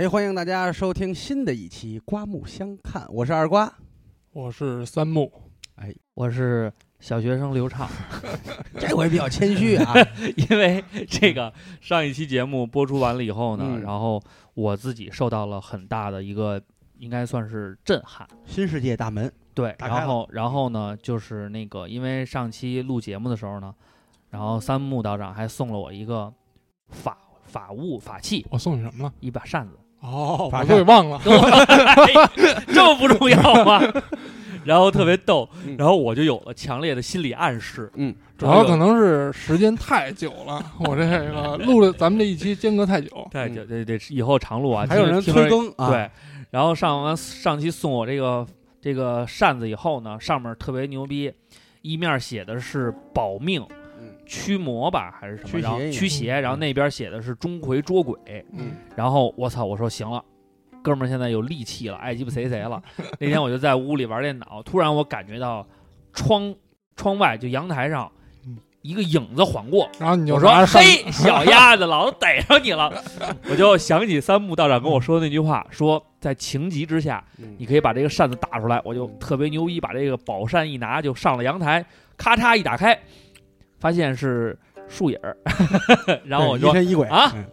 哎，欢迎大家收听新的一期《刮目相看》，我是二瓜。我是三木，哎我是小学生刘畅，这回比较谦虚啊，因为这个上一期节目播出完了以后呢，嗯然后我自己受到了很大的一个，应该算是震撼。新世界大门，对，然后然后呢，就是那个，因为上期录节目的时候呢，然后三木道长还送了我一个法法物法器，我送你什么了？一把扇子，哦，把我都给忘了。这么不重要吗？然后特别逗嗯，然后我就有了强烈的心理暗示，嗯，主要可能是时间太久了，我这个 录了咱们这一期间隔太久。对嗯对对对，以后常录啊，还有人催更啊，对，然后上完上期送我这个这个扇子以后呢，上面特别牛逼，一面写的是保命嗯驱魔吧还是什么，然后驱邪然后那边写的是钟馗捉鬼，嗯，然后我操，我说行了。哥们儿现在有力气了，爱鸡巴 谁谁了。那天我就在屋里玩电脑，突然我感觉到窗窗外就阳台上嗯一个影子晃过，然后你就我说嘿，小鸭子，老子逮着你了！我就想起三木道长跟我说的那句话，说在情急之下，嗯你可以把这个扇子打出来。我就特别牛逼，把这个宝扇一拿，就上了阳台，咔嚓一打开，发现是树影儿。然后我说对疑神疑鬼啊嗯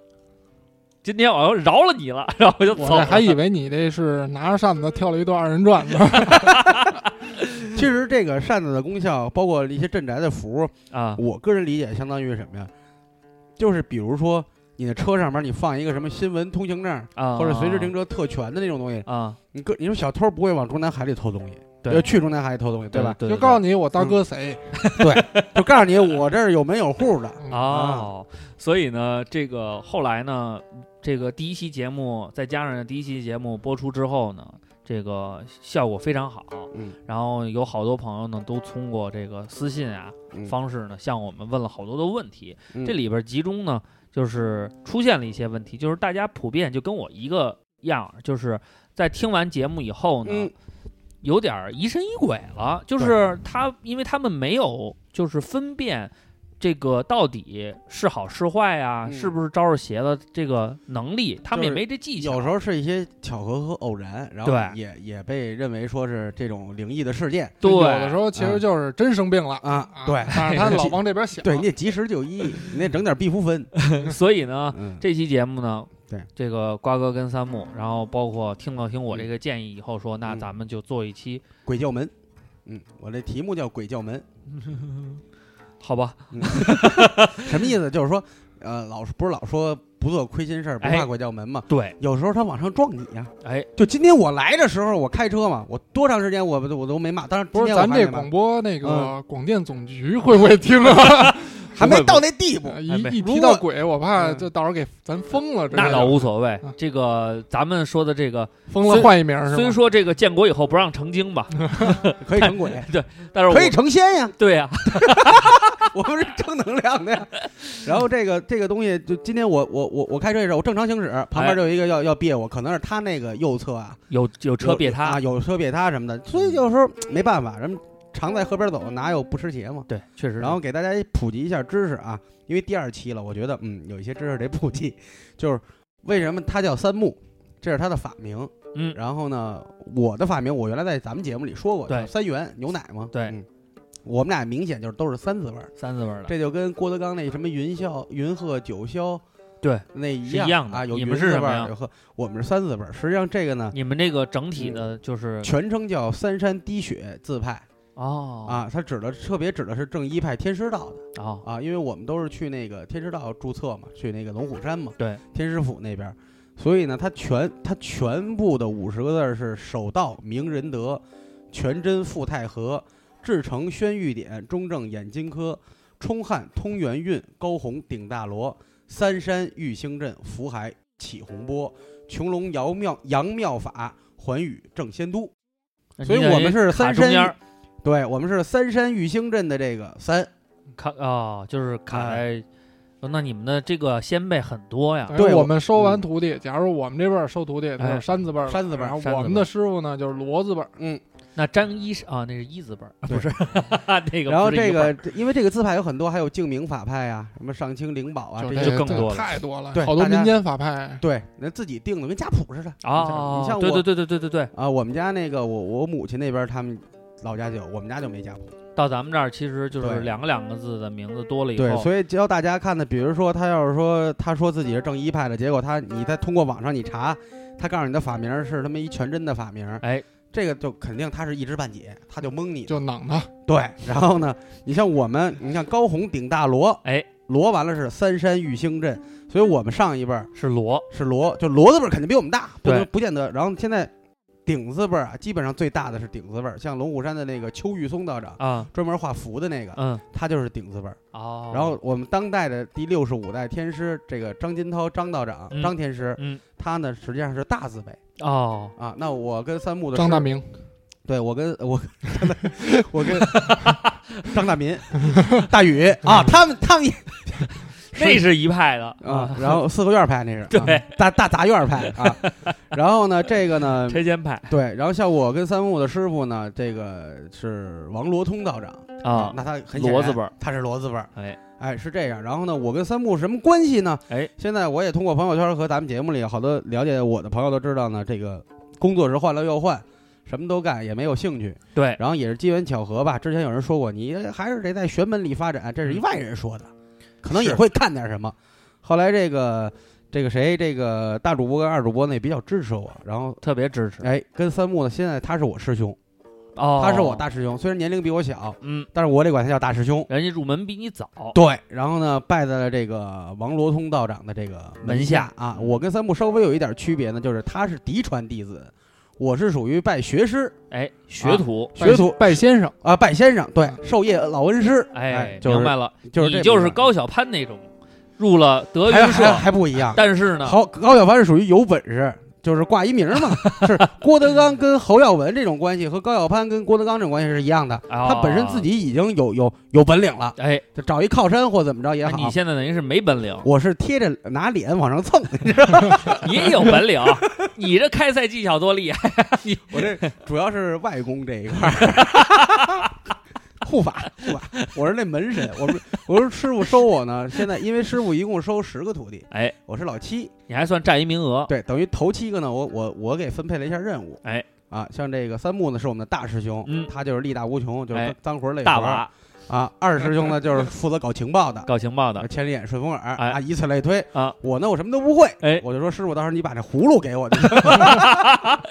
今天我要饶了你了，然后我就我走了。这还以为你这是拿着扇子跳了一段二人转呢。其实这个扇子的功效，包括一些镇宅的符，啊，我个人理解相当于什么呀？就是比如说你的车上面你放一个什么新闻通行证，啊，或者随时停车特权的那种东西，啊，你个你说小偷不会往中南海里偷东西，对要去中南海偷东西，对吧？对，就告诉你我大哥谁。对就告诉你我这儿有门有户的，嗯哦，所以呢，这个后来呢，这个第一期节目再加上第一期节目播出之后呢，这个效果非常好，嗯然后有好多朋友呢都通过这个私信啊嗯方式呢向我们问了好多的问题，嗯这里边集中呢就是出现了一些问题，就是大家普遍就跟我一个样，就是在听完节目以后呢。嗯有点儿疑神疑鬼了，就是他，因为他们没有就是分辨这个到底是好是坏呀、嗯。是不是招着邪的这个能力，他们也没这技巧。有时候是一些巧合和偶然，然后对。也也被认为说是这种灵异的事件。对。有的时候其实就是真生病了。啊，啊对。但是他 老往这边想。对，你得及时就医，你得整点必服芬，所以呢，嗯，这期节目呢，对这个瓜哥跟三木，然后包括听了听我这个建议以后说，那嗯咱们就做一期，鬼叫门，嗯，我这题目叫鬼叫门，好吧？什么意思？就是说，呃，老不是老说不做亏心事儿，不哎怕鬼叫门嘛。对，有时候他往上撞你呀。哎，就今天我来的时候，我开车嘛，我多长时间我我都没骂。当然，不是今天我还没骂咱这广播那个广电总局会不会听啊？还没到那地步。一一提到鬼，我怕就到时候给咱封了。那倒无所谓啊。这个咱们说的这个，封了换一名是虽？说这个建国以后不让成精吧，可以成鬼，对但是我可以成仙呀。对呀，我们是正能量的呀。然后这个这个东西，就今天我我我我开车的时候，我正常行驶，旁边就有一个要要别我，可能是他那个右侧啊，有有车别他啊，，有车别他什么的，所以有时候没办法，人常在河边走，哪有不湿鞋嘛。对，确实。然后给大家普及一下知识啊，因为第二期了，我觉得嗯有一些知识得普及，就是为什么它叫三木，这是它的法名。嗯，然后呢，我的法名我原来在咱们节目里说过，对叫三元牛奶嘛。对嗯我们俩明显就是都是三字辈儿。三字辈儿的，这就跟郭德纲那什么云霄、云鹤九霄，对那一样的啊。有你们是什么呀鹤，我们是三字辈儿。实际上这个呢，你们这个整体的就是全称叫三山滴血自派哦。啊，他指的特别指的是正一派天师道的哦。啊，因为我们都是去那个天师道注册嘛，去那个龙虎山嘛，对，天师府那边，所以呢，他全他全部的五十个字是守道明仁德，全真富太和，至诚宣玉典，中正演金科，冲汉通元运，高洪顶大罗，三山玉兴镇，福海起洪波，琼龙摇妙扬妙法，环宇正仙都。所以我们是三山对我们是三山玉兴镇的这个三，卡哦，就是卡哎在。哦那你们的这个先辈很多呀，对我我们收完嗯徒弟，假如我们这辈儿收徒弟，他哎是山字辈山字辈儿然后山字辈儿我们的师傅呢就是骡子辈儿。嗯，那张一是啊，那是一字辈儿，不是 那个。然后不是一这个，因为这个字派有很多，还有净明法派啊，什么上清灵宝啊，就这些这这就更多了太多了对，大家好多民间法派。对，那自己定的跟家谱似的。啊，你像我对对对对对对对，啊，我们家那个我我母亲那边他们老家就有，我们家就没家谱。到咱们这儿其实就是对两个两个字的名字多了以对，后，所以教大家看的，比如说他要是说他说自己是正一派的，结果他你再通过网上你查，他告诉你的法名是他妈一全真的法名，哎，这个就肯定他是一知半解，他就蒙你。就囊他，对，然后呢，你像我们，你像高红顶大罗，哎，罗完了是三山玉兴镇，所以我们上一辈儿是罗，是罗，就罗字辈儿肯定比我们大，不能对不见得。然后现在顶字辈儿啊，基本上最大的是顶字辈儿，像龙虎山的那个邱玉松道长，啊，专门画符的那个，嗯，他就是顶字辈儿。哦，然后我们当代的第六十五代天师，这个张金涛张道长、嗯张天师，嗯，他呢实际上是大字辈哦，啊。那我跟三木的师张大明，对我跟我我跟 张大民、大宇 啊，他们他们也 那是一派的啊，然后四合院派那是 对啊大大杂院派啊。然后呢，这个呢，拆迁派对，然后像我跟三木的师傅呢，这个是王罗通道长啊，那他很罗字辈，他是罗字辈儿，哎哎是这样。然后呢，我跟三木什么关系呢？哎，现在我也通过朋友圈和咱们节目里好多了解我的朋友都知道呢，这个工作是换了又换，什么都干，也没有兴趣。对，然后也是机缘巧合吧。之前有人说过，你还是得在玄门里发展，这是一外人说的，可能也会看点什么。后来这个这个谁，这个大主播跟二主播呢也比较支持我，然后特别支持哎，跟三木呢，现在他是我师兄，哦，他是我大师兄，虽然年龄比我小，嗯，但是我得管他叫大师兄。人家入门比你早，对，然后呢，拜在了这个王罗通道长的这个门下下啊。我跟三木稍微有一点区别呢，就是他是嫡传弟子，我是属于拜学师。哎，学徒，学徒。拜先生，啊，拜先生，对，授业老恩师。哎，就是明白了，就是你就是高小攀那种，入了德云社，还不一样。但是呢，好，高小攀是属于有本事，就是挂一名嘛，是 郭德纲跟侯耀文这种关系和高晓攀跟郭德纲这种关系是一样的。哦他本身自己已经有有有本领了，哎，就找一靠山或怎么着也好。你现在等于是没本领，我是贴着拿脸往上蹭 你也有本领，你这开赛技巧多厉害，我这主要是外功这一块儿，护法 护法，我是那门神。我们我说师傅收我呢，现在因为师傅一共收十个徒弟，哎，我是老七，你还算占一名额，对，等于头七个呢，我我我给分配了一下任务。哎，啊，像这个三木呢是我们的大师兄，嗯他就是力大无穷，就是哎脏活累活。大娃啊，二师兄呢就是 负责搞情报的，搞情报的，千里眼顺风耳哎。啊，以此类推。啊。我呢我什么都不会，哎。我就说师傅，到时候你把这葫芦给我，啊。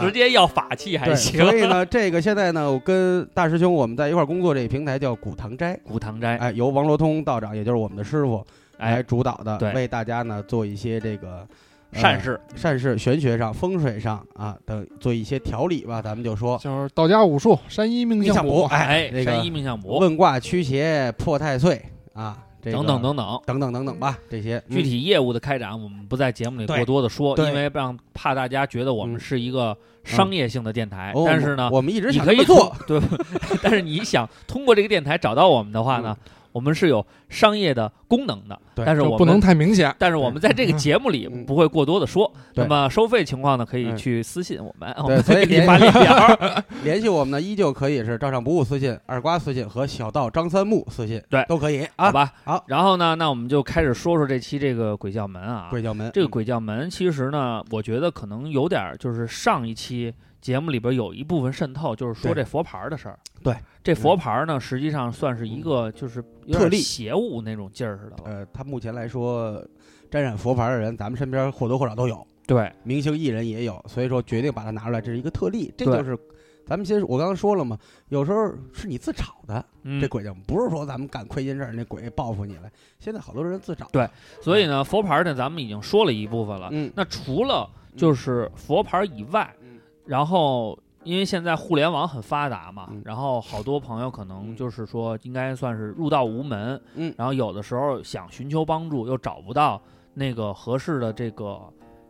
直接要法器还对，行。所以呢，这个现在呢，我跟大师兄我们在一块儿工作，这个平台叫古堂斋，古堂斋，哎，由王罗通道长，也就是我们的师傅来哎，主导的，对。为大家呢做一些这个。呃善事，善事、玄学上、风水上啊等做一些调理吧，咱们就说。就是道家武术，山医命相卜，哎，哎，这个山医命相卜，问卦驱邪、破太岁啊，这个等等等等。等等等等吧，这些具体业务的开展，我们不在节目里过多的说，因为让怕大家觉得我们嗯是一个商业性的电台。哦但是呢，我们一直你可以想这么做，对，但是你想通过这个电台找到我们的话呢，我们是有商业的功能的，但是我们不能们。太明显。但是我们在这个节目里嗯不会过多的说，对那么收费情况呢，可以嗯去私信我们，我对们所以给你发列表。联系我们呢，依旧可以是照常不误私信、二瓜私信和小道张三木私信，对都可以啊。好吧，好。然后呢，那我们就开始说说这期这个鬼叫门啊。鬼教门，这个鬼叫门其实呢，我觉得可能有点儿就是上一期节目里边有一部分渗透，就是说这佛牌的事儿。对，这佛牌儿呢，实际上算是一个就是特例。邪物那种劲儿似的。呃，他目前来说，沾染佛牌的人，咱们身边或多或少都有，对，明星艺人也有，所以说决定把它拿出来，这是一个特例。这就是咱们先，我刚刚说了嘛，有时候是你自找的，嗯。这，鬼就不是说咱们干亏心事儿，那鬼报复你了。现在好多人自找，对所以呢，佛牌呢，咱们已经说了一部分了。嗯，那除了就是佛牌以外，嗯然后因为现在互联网很发达嘛，嗯然后好多朋友可能嗯就是说应该算是入道无门，嗯然后有的时候想寻求帮助又找不到那个合适的这个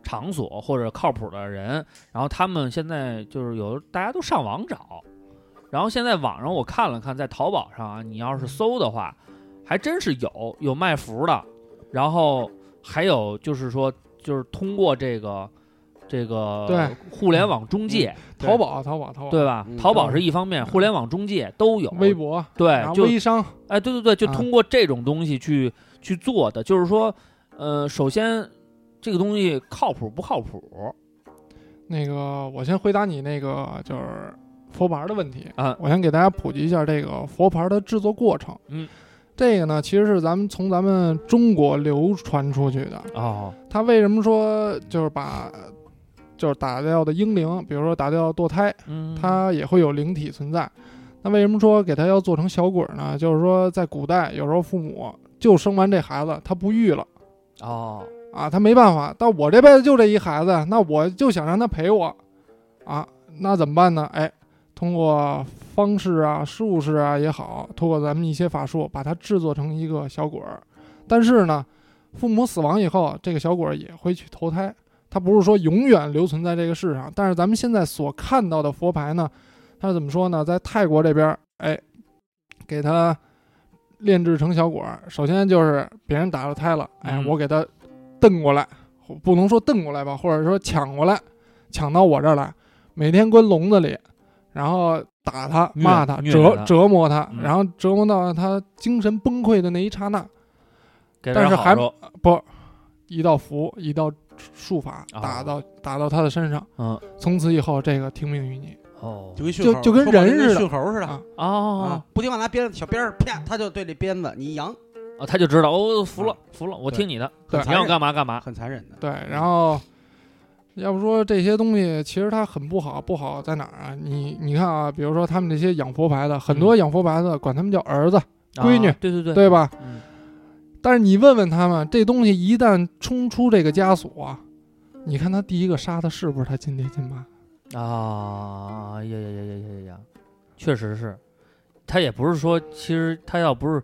场所或者靠谱的人，然后他们现在就是有大家都上网找，然后现在网上我看了看，在淘宝上啊，你要是搜的话，还真是有有卖符的，然后还有就是说就是通过这个这个对互联网中介，对淘宝，淘宝，淘宝，对吧嗯？淘宝是一方面，互联网中介都有。微博，对然，后就微商，哎，对对对，就啊通过这种东西去去做的，就是说，呃，首先这个东西靠谱不靠谱那个我先回答你那个就是佛牌的问题啊我先给大家普及一下这个佛牌的制作过程。嗯，这个呢，其实是咱们从咱们中国流传出去的。哦，它为什么说就是把就是打掉的婴灵，比如说打掉堕胎，嗯，它也会有灵体存在。那为什么说给它要做成小鬼儿呢？就是说在古代，有时候父母就生完这孩子，他不育了。哦，啊，他没办法，但我这辈子就这一孩子，那我就想让他陪我，啊，那怎么办呢？哎，通过方式啊、术士啊也好，通过咱们一些法术，把它制作成一个小鬼儿。但是呢，父母死亡以后，这个小鬼儿也会去投胎，它不是说永远留存在这个世上。但是咱们现在所看到的佛牌呢，它是怎么说呢？在泰国这边儿，哎，给它炼制成小果儿。首先就是别人打了胎了，哎，嗯我给它蹬过来，不能说蹬过来吧，或者说抢过来，抢到我这儿来，每天关笼子里，然后打他、骂他、折折磨他，嗯然后折磨到他精神崩溃的那一刹那，但是还不，一道符，一道术法哦打到打到他的身上，嗯，从此以后这个听命于你哦就跟就就跟人似的驯猴似的啊哦啊，不听话拿鞭子小鞭儿啪，他就对这鞭子，你扬，哦，他就知道哦，服了啊服了，我听你的，对你要干嘛干嘛。很残忍的。对，然后。要不说这些东西其实它很不好，不好在哪儿啊？你你看啊，比如说他们这些养佛牌的，很多养佛牌的管他们叫儿子，闺女啊对对对，对吧？嗯但是你问问他们，这东西一旦冲出这个枷锁，你看他第一个杀的是不是他亲爹亲妈？啊呀呀呀呀呀呀呀，确实是，他也不是说，其实他要不是，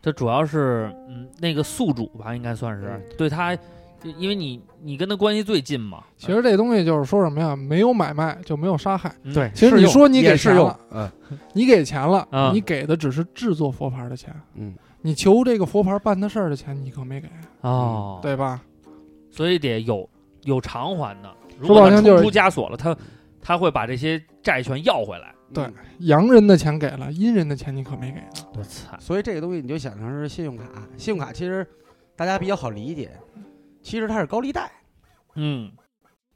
他主要是嗯那个宿主吧，应该算是嗯对他，因为你你跟他关系最近嘛，其实这东西就是说什么呀？没有买卖就没有杀害。嗯。对，其实你说你给钱了，嗯。你给钱了，啊你给的只是制作佛牌的钱，嗯，你求这个佛牌办的事儿的钱你可没给，哦，，对吧？所以得有有偿还的。如果他冲不好听就是出枷锁了，他他会把这些债权要回来。对嗯洋人的钱给了，阴人的钱你可没给。我操！所以这个东西你就想成是信用卡，信用卡其实大家比较好理解，其实它是高利贷。嗯，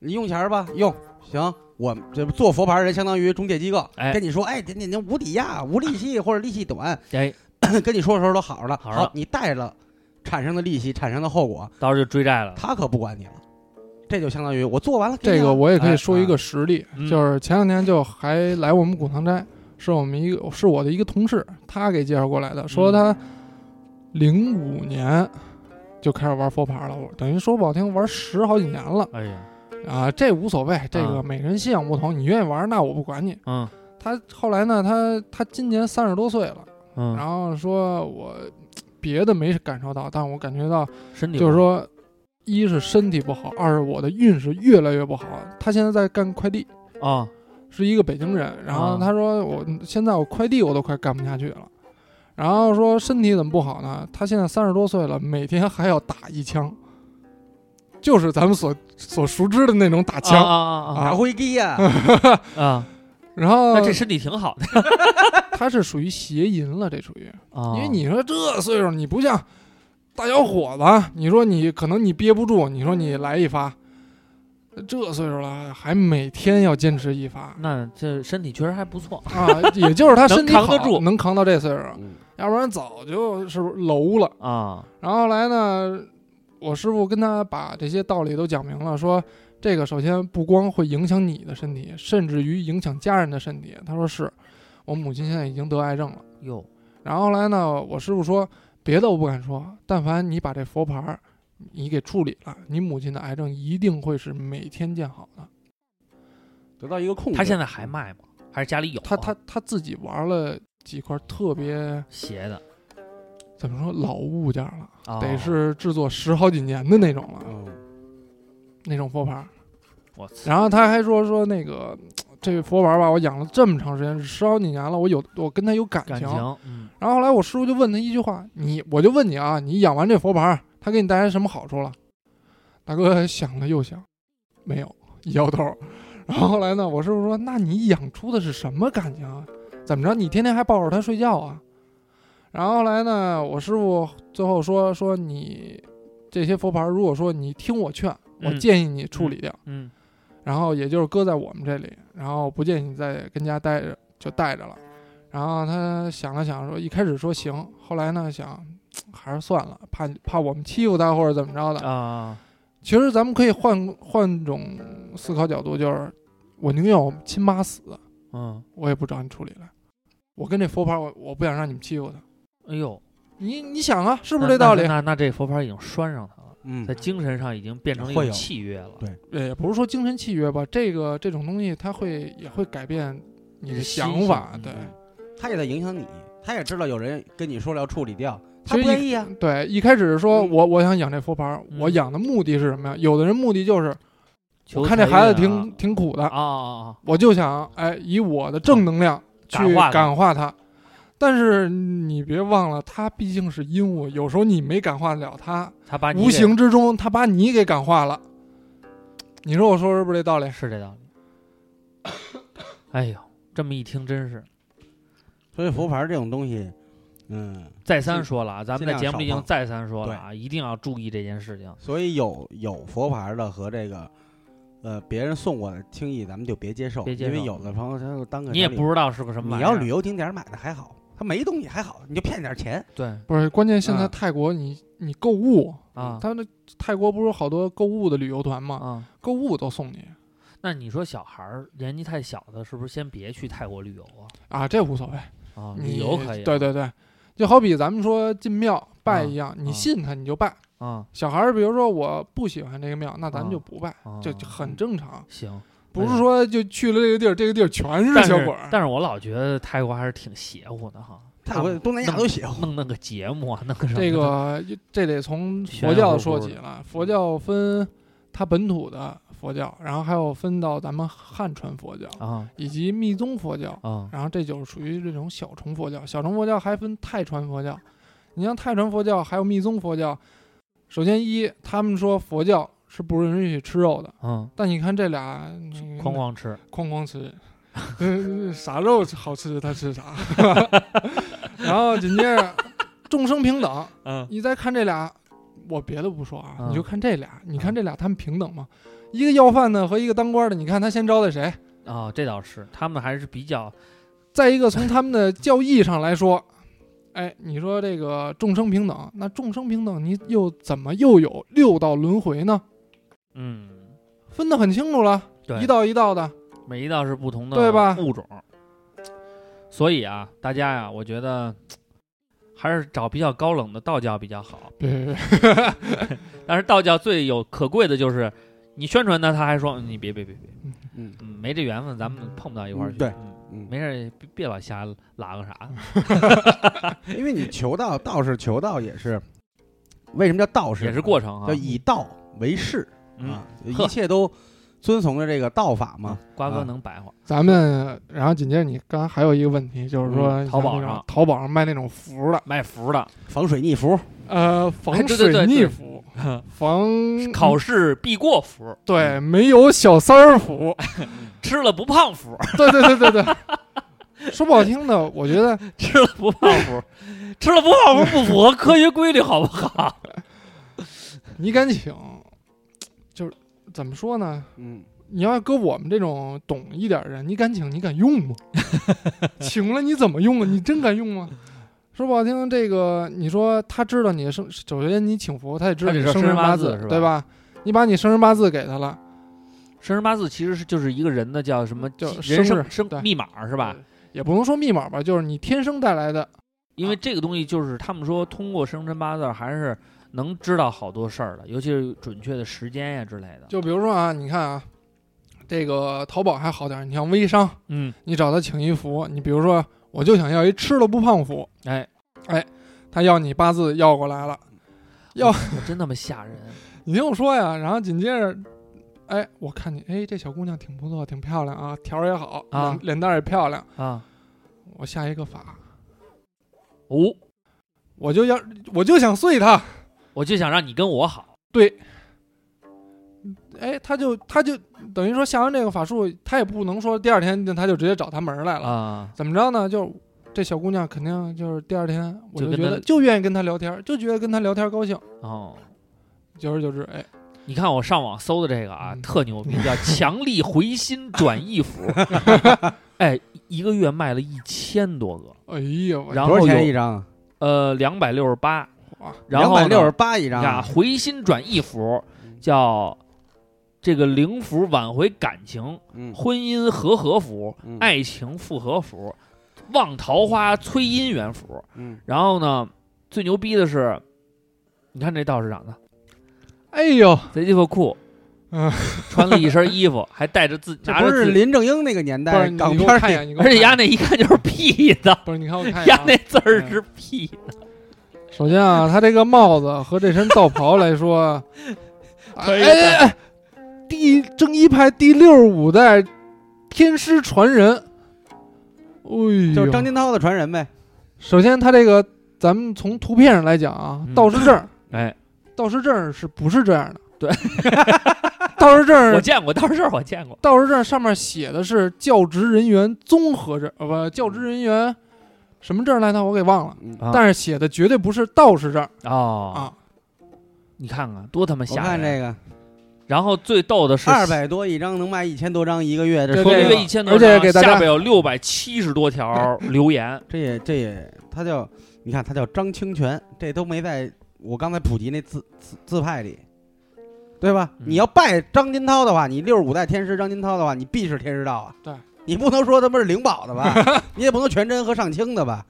你用钱儿吧，用行。我这做佛牌人相当于中介机构，哎跟你说，哎，你你无抵押、无利息或者利息短，哎，跟你说的时候都好着呢。好你贷了，产生的利息产生的后果，到时候就追债了。他可不管你了。这就相当于我做完了，这个我也可以哎说一个啊实例，嗯就是前两天就还来我们古堂斋，是我们一个是我的一个同事，他给介绍过来的，说嗯他零五年就开始玩佛牌了，我等于说不好听，玩十好几年了哎呀，啊，这无所谓，这个啊每个人信仰不同，你愿意玩那我不管你。嗯他后来呢，他他今年三十多岁了，嗯，然后说我别的没感受到，但我感觉到身体就是说，一是身体不好，二是我的运势越来越不好。他现在在干快递，啊，是一个北京人，然后啊他说我现在我快递我都快干不下去了，然后说身体怎么不好呢？他现在三十多岁了，每天还要打一枪，就是咱们所所熟知的那种打啊枪。啊打飞机呀，啊 啊！然后那这身体挺好的 他是属于邪淫了，这属于，啊，因为你说这岁数你不像大小伙子，你说你可能你憋不住，你说你来一发，这岁数了还每天要坚持一发那这身体确实还不错。啊，也就是他身体好能扛得住能扛到这岁数，嗯要不然早就是不是楼了。啊，然后后来呢，我师傅跟他把这些道理都讲明了，说这个首先不光会影响你的身体，甚至于影响家人的身体。他说是我母亲现在已经得癌症了。哟，然后后来呢，我师傅说别的我不敢说，但凡你把这佛牌儿你给处理了，你母亲的癌症一定会是每天见好的。得到一个控制。他现在还卖吗？还是家里有啊？他他他自己玩了几块特别邪的怎么说老物件了，啊，得是制作十好几年的那种了，嗯，那种佛牌儿。我操，然后他还说说那个这佛牌儿吧，我养了这么长时间，十好几年了，我有我跟他有感情。感情，嗯，然后后来我师傅就问他一句话，你我就问你啊，你养完这佛牌儿，他给你带来什么好处了？大哥想了又想，没有，一摇头。然后后来呢，我师傅说：“那你养出的是什么感情啊？怎么着？你天天还抱着它睡觉啊？”然后后来呢，我师傅最后说：“说你这些佛牌，如果说你听我劝，我嗯建议你处理掉，嗯然后也就是搁在我们这里，然后不建议你再跟家待着，就带着了。”然后他想了想说：“一开始说行，后来呢想还是算了，怕怕我们欺负他或者怎么着的。”啊，其实咱们可以换换种思考角度，就是我宁愿我亲妈死，嗯，我也不找你处理了。我跟这佛牌，我我不想让你们欺负他。哎呦，你你想啊，是是不是这道理？那那这佛牌已经拴上他了，嗯在，精神上已经变成一种契约了。对也不是说精神契约吧，这个这种东西它会也会改变你的想法，性对嗯他也在影响你，他也知道有人跟你说了要处理掉，他不愿意啊。对。一开始是说嗯我我想养这佛牌，嗯我养的目的是什么呀？有的人目的就是我看这孩子挺挺苦的，啊啊啊！我就想哎以我的正能量去感化他感化他。但是你别忘了，他毕竟是阴物，有时候你没感化得了他，无他把你无形之中他把你给感化了。你说我说是不是这道理？是这道理。哎呦，这么一听真是。所以佛牌这种东西，嗯，再三说了啊，咱们在节目里已经再三说了啊，一定要注意这件事情。所以有有佛牌的和这个，呃，别人送过的轻易咱们就别接受，接受因为有的朋友他就当个你也不知道是个什么。你要旅游景点买的还好，他没东西还好，你就骗点钱。对不是，关键现在啊泰国你你购物，啊他那泰国不是有好多购物的旅游团吗？啊，购物都送你那你说小孩儿年纪太小的，是不是先别去泰国旅游啊？啊，这无所谓，啊，你旅游可以啊。对对对，就好比咱们说进庙拜一样，啊你信他你就拜。啊，小孩儿比如说我不喜欢这个庙，那咱们就不拜，啊就就很正常，行。不是说就去了这个地儿，这个地儿全是但是小鬼儿。但是我老觉得泰国还是挺邪乎的哈。泰国、东南亚都邪乎。弄那个节目啊，弄个什么这个这得从佛教说起了。佛教分它本土的佛教，然后还有分到咱们汉传佛教啊以及密宗佛教，啊然后这就是属于这种小乘佛教。小乘佛教还分泰传佛教，你像泰传佛教还有密宗佛教，首先一他们说佛教是不允许吃肉的，嗯，但你看这俩嗯哐哐吃哐哐吃，嗯，啥肉好吃他吃啥，然后紧接着众生平等，嗯你再看这俩，我别的不说啊，嗯你就看这俩，你看这俩他们平等吗？一个要饭的和一个当官的，你看他先招待谁？啊，这倒是，他们还是比较再一个从他们的教义上来说，哎，你说这个众生平等，那众生平等，你又怎么又有六道轮回呢？嗯，分得很清楚了，对，一道一道的，每一道是不同的对吧？物种，所以啊，大家呀，我觉得还是找比较高冷的道教比较好。别别别，但是道教最有可贵的就是，你宣传他，他还说嗯你别别别别，嗯，嗯，没这缘分，咱们碰不到一块儿去。嗯对嗯嗯。没事儿别别老瞎拉个啥，因为你求道，道士求道也是，为什么叫道士？也是过程啊。叫。以道为师嗯啊，一切都遵从着这个道法嘛。瓜哥啊。能白话，咱们，然后紧接着你刚才还有一个问题，就是说嗯淘宝上。淘宝上卖那种符的，卖符的，防水逆符，呃，防水逆对符，防考试必过符，对，没有小三儿符，吃了不胖符，对对对对对。说不好听的，我觉得吃了不胖符，吃了不胖符不符合科学规律，好不好？你敢请，就是怎么说呢？嗯，你要搁我们这种懂一点的人，你敢请，你敢用吗？请了你怎么用啊？你真敢用吗？说不好听，这个你说他知道你的生，首先你请佛，他也知道你生辰八字字，是吧对吧？你把你生辰八字给他了，生辰八字其实是就是一个人的叫什么叫人生生密码是吧？也不能说密码吧，就是你天生带来的。因为这个东西就是他们说通过生辰八字还是能知道好多事儿的，尤其是准确的时间呀之类的。就比如说啊，你看啊，这个淘宝还好点儿，你像微商，嗯，你找他请一符，你比如说，我就想要一吃了不胖符，哎。哎，他要你八字要过来了，要我真那么吓人？你听我说呀，然后紧接着，哎，我看你，哎，这小姑娘挺不错，挺漂亮啊，条儿也好，啊。脸脸蛋儿也漂亮，啊，我下一个法，哦，我就要，我就想碎她，我就想让你跟我好。对，哎，他就他就等于说下完这个法术，他也不能说第二天他就直接找他门儿来了，啊，怎么着呢？就这小姑娘肯定就是第二天，我就觉得就愿意跟他聊天，就觉得跟他聊天高兴，哦。久而久之，哎，你看我上网搜的这个啊，嗯特牛逼，叫 强力回心转意符，哎，一个月卖了一千多个，哎呀，然后多少钱一张？呃，两百六十八，哇，然后呢两百六十八一张。回心转意符叫这个灵符挽回感情，嗯婚姻和合符，嗯爱情复合符，望桃花催姻缘符。嗯，然后呢，最牛逼的是，你看这道士长得哎呦，贼鸡巴酷，嗯，穿了一身衣服，还带着自 这不是林正英那个年不是代你港片儿里你给我看一眼，你给我而且看一眼丫那一看就是屁的，不是你看我看一眼啊，丫那字儿是屁的。首先啊，他这个帽子和这身道袍来说，可以哎哎哎，第正一派第六十五代天师传人，哎呦，就是张金涛的传人呗。首先他这个，咱们从图片上来讲啊，嗯。道士证，哎，道士证是不是这样的？对，道士证 我见过，道士证我见过。道士证上面写的是教职人员综合证，呃不，教职人员什么证来着？我给忘了。但是写的绝对不是道士证哦，啊！你看看多他妈我吓人！看这个然后最逗的是二百多一张，能卖一千多张一个月，这对说说明这个一千多而且张，给大家下边有六百七十多条 留言。这也这也他叫你看他叫张清泉，这都没在我刚才普及那字字字派里，对吧？嗯你要拜张金涛的话，你六十五代天师张金涛的话，你必是天师道啊。对，你不能说他们是灵宝的吧？你也不能全真和上清的吧？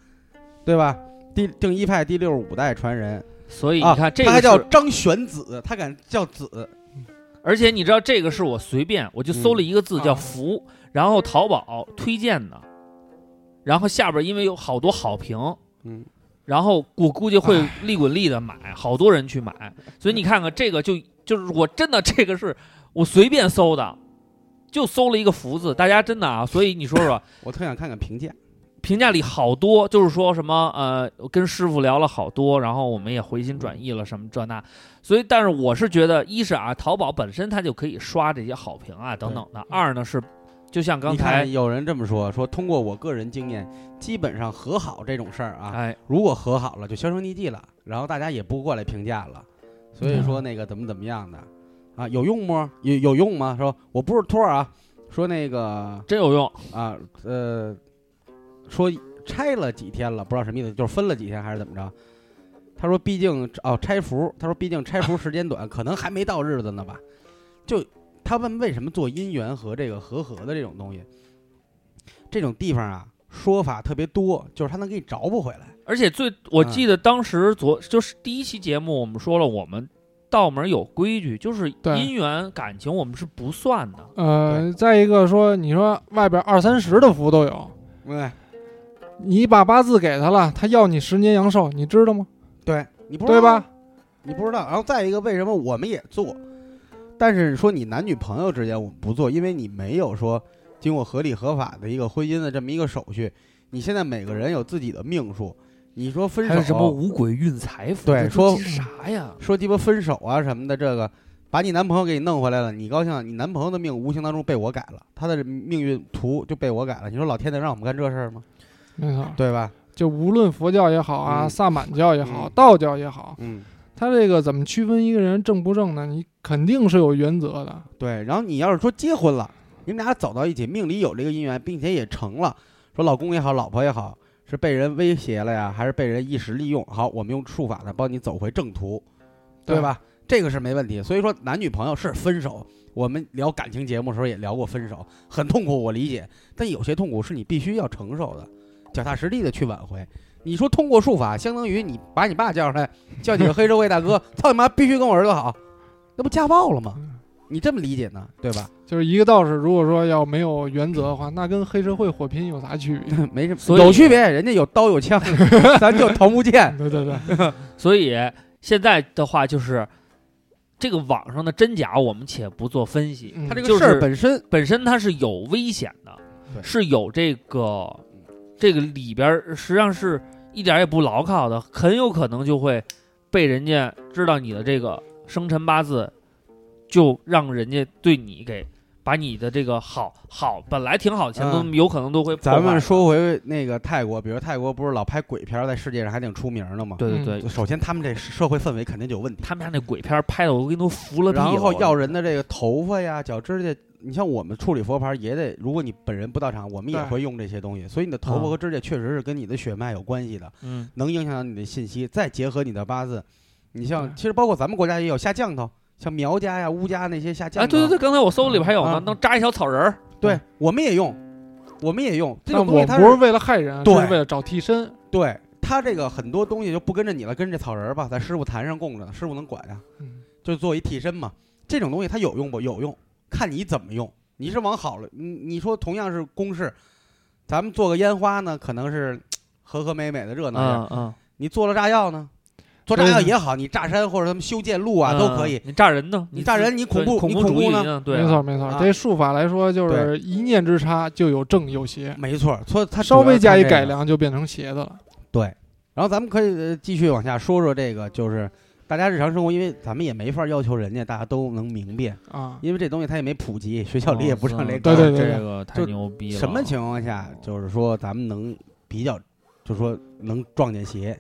对吧？第定一派第六十五代传人所以啊，你看这个他还叫，张玄子，他敢叫子，而且你知道这个是我随便我就搜了一个字叫啊福，然后淘宝推荐的，然后下边因为有好多好评，嗯，然后我估计会利滚利的买，好多人去买，所以你看看这个就就是我真的这个是我随便搜的，就搜了一个福字，大家真的啊，所以你说说。我特想看看评价。评价里好多就是说什么呃跟师傅聊了好多，然后我们也回心转意了什么这那，所以但是我是觉得一是啊淘宝本身它就可以刷这些好评啊等等的，二呢是就像刚才有人这么说，说通过我个人经验，基本上和好这种事儿啊，哎。如果和好了就销声匿迹了，然后大家也不过来评价了，所以说那个怎么怎么样的啊，有用吗？有有用吗？说我不是托儿啊，说那个真有用，啊呃，说拆了几天了，不知道什么意思，就是分了几天还是怎么着？他说毕竟哦拆服，他说毕竟拆服时间短，可能还没到日子呢吧？就他问为什么做姻缘和这个和合的这种东西，这种地方啊说法特别多，就是他能给你找补回来。而且最我嗯记得当时昨就是第一期节目我们说了，我们道门有规矩，就是姻缘感情我们是不算的，呃，再一个说，你说外边二三十的福都有，对你把八字给他了，他要你十年阳寿，你知道吗？对，你不知道对吧？？你不知道。然后再一个，为什么我们也做，但是说你男女朋友之间我们不做，因为你没有说经过合理合法的一个婚姻的这么一个手续。你现在每个人有自己的命数，你说分手还有什么五鬼运财符，对说啥呀？说鸡巴分手啊什么的，这个把你男朋友给你弄回来了，你高兴？你男朋友的命无形当中被我改了，他的命运图就被我改了。你说老天能让我们干这事儿吗？没错，对吧？就无论佛教也好啊，嗯萨满教也好，嗯道教也好，嗯，他这个怎么区分一个人正不正呢？你肯定是有原则的。对。然后你要是说结婚了，你们俩走到一起，命里有这个姻缘，并且也成了，说老公也好，老婆也好，是被人威胁了呀，还是被人一时利用？好，我们用术法呢帮你走回正途，对吧？这个是没问题。所以说男女朋友是分手，我们聊感情节目的时候也聊过分手，很痛苦，我理解。但有些痛苦是你必须要承受的，脚踏实地的去挽回。你说通过术法，相当于你把你爸叫上来，叫几个黑社会大哥，操你妈，必须跟我儿子好，那不家暴了吗？你这么理解呢，对吧？就是一个道士，如果说要没有原则的话，那跟黑社会火拼有啥区别？没什么，所以有区别，人家有刀有枪，咱就桃木剑。对对对，所以现在的话就是这个网上的真假，我们且不做分析，他这个事儿本身，本身它是有危险的，是有这个这个里边儿实际上是一点儿也不牢靠的，很有可能就会被人家知道你的这个生辰八字就让人家对你给把你的这个好好本来挺好的钱都嗯。有可能都会破咱们说回那个泰国，比如泰国不是老拍鬼片儿，在世界上还挺出名的嘛？对对对，首先他们这社会氛围肯定就有问题，他们家那鬼片拍的我给你都服了屁了。然后要人的这个头发呀、脚指甲，你像我们处理佛牌也得，如果你本人不到场，我们也会用这些东西，所以你的头发啊和指甲确实是跟你的血脉有关系的，嗯。能影响到你的信息。再结合你的八字，你像其实包括咱们国家也有下降头，像苗家呀、乌家那些下降头，啊，对对对，刚才我搜里边还有呢啊，能扎一小草人儿。对，我们也用，我们也用这但种东西它我不是为了害人，对是为了找替身。对它这个很多东西就不跟着你了，跟着这草人儿吧，在师傅坛上供着呢，师傅能管呀，嗯，就做一替身嘛。这种东西它有用不？有用，看你怎么用。你是往好了，你你说同样是公式，咱们做个烟花呢，可能是 和和美美的热闹点。嗯嗯，你做了炸药呢，做炸药也好，你炸山或者他们修建路啊都可以嗯。你炸人呢？你炸人你恐怖恐你恐怖呢主义呢？对啊，没错没错啊，这术法来说就是一念之差就有正有邪，没错，所以它稍微加以改良。就变成邪的了。对，然后咱们可以呃继续往下说说这个，就是大家日常生活，因为咱们也没法要求人家大家都能明辨，啊，因为这东西它也没普及，学校里也不上这哦课。对对对这个太牛逼了。什么情况下，就是说咱们能比较，就是说能撞见邪，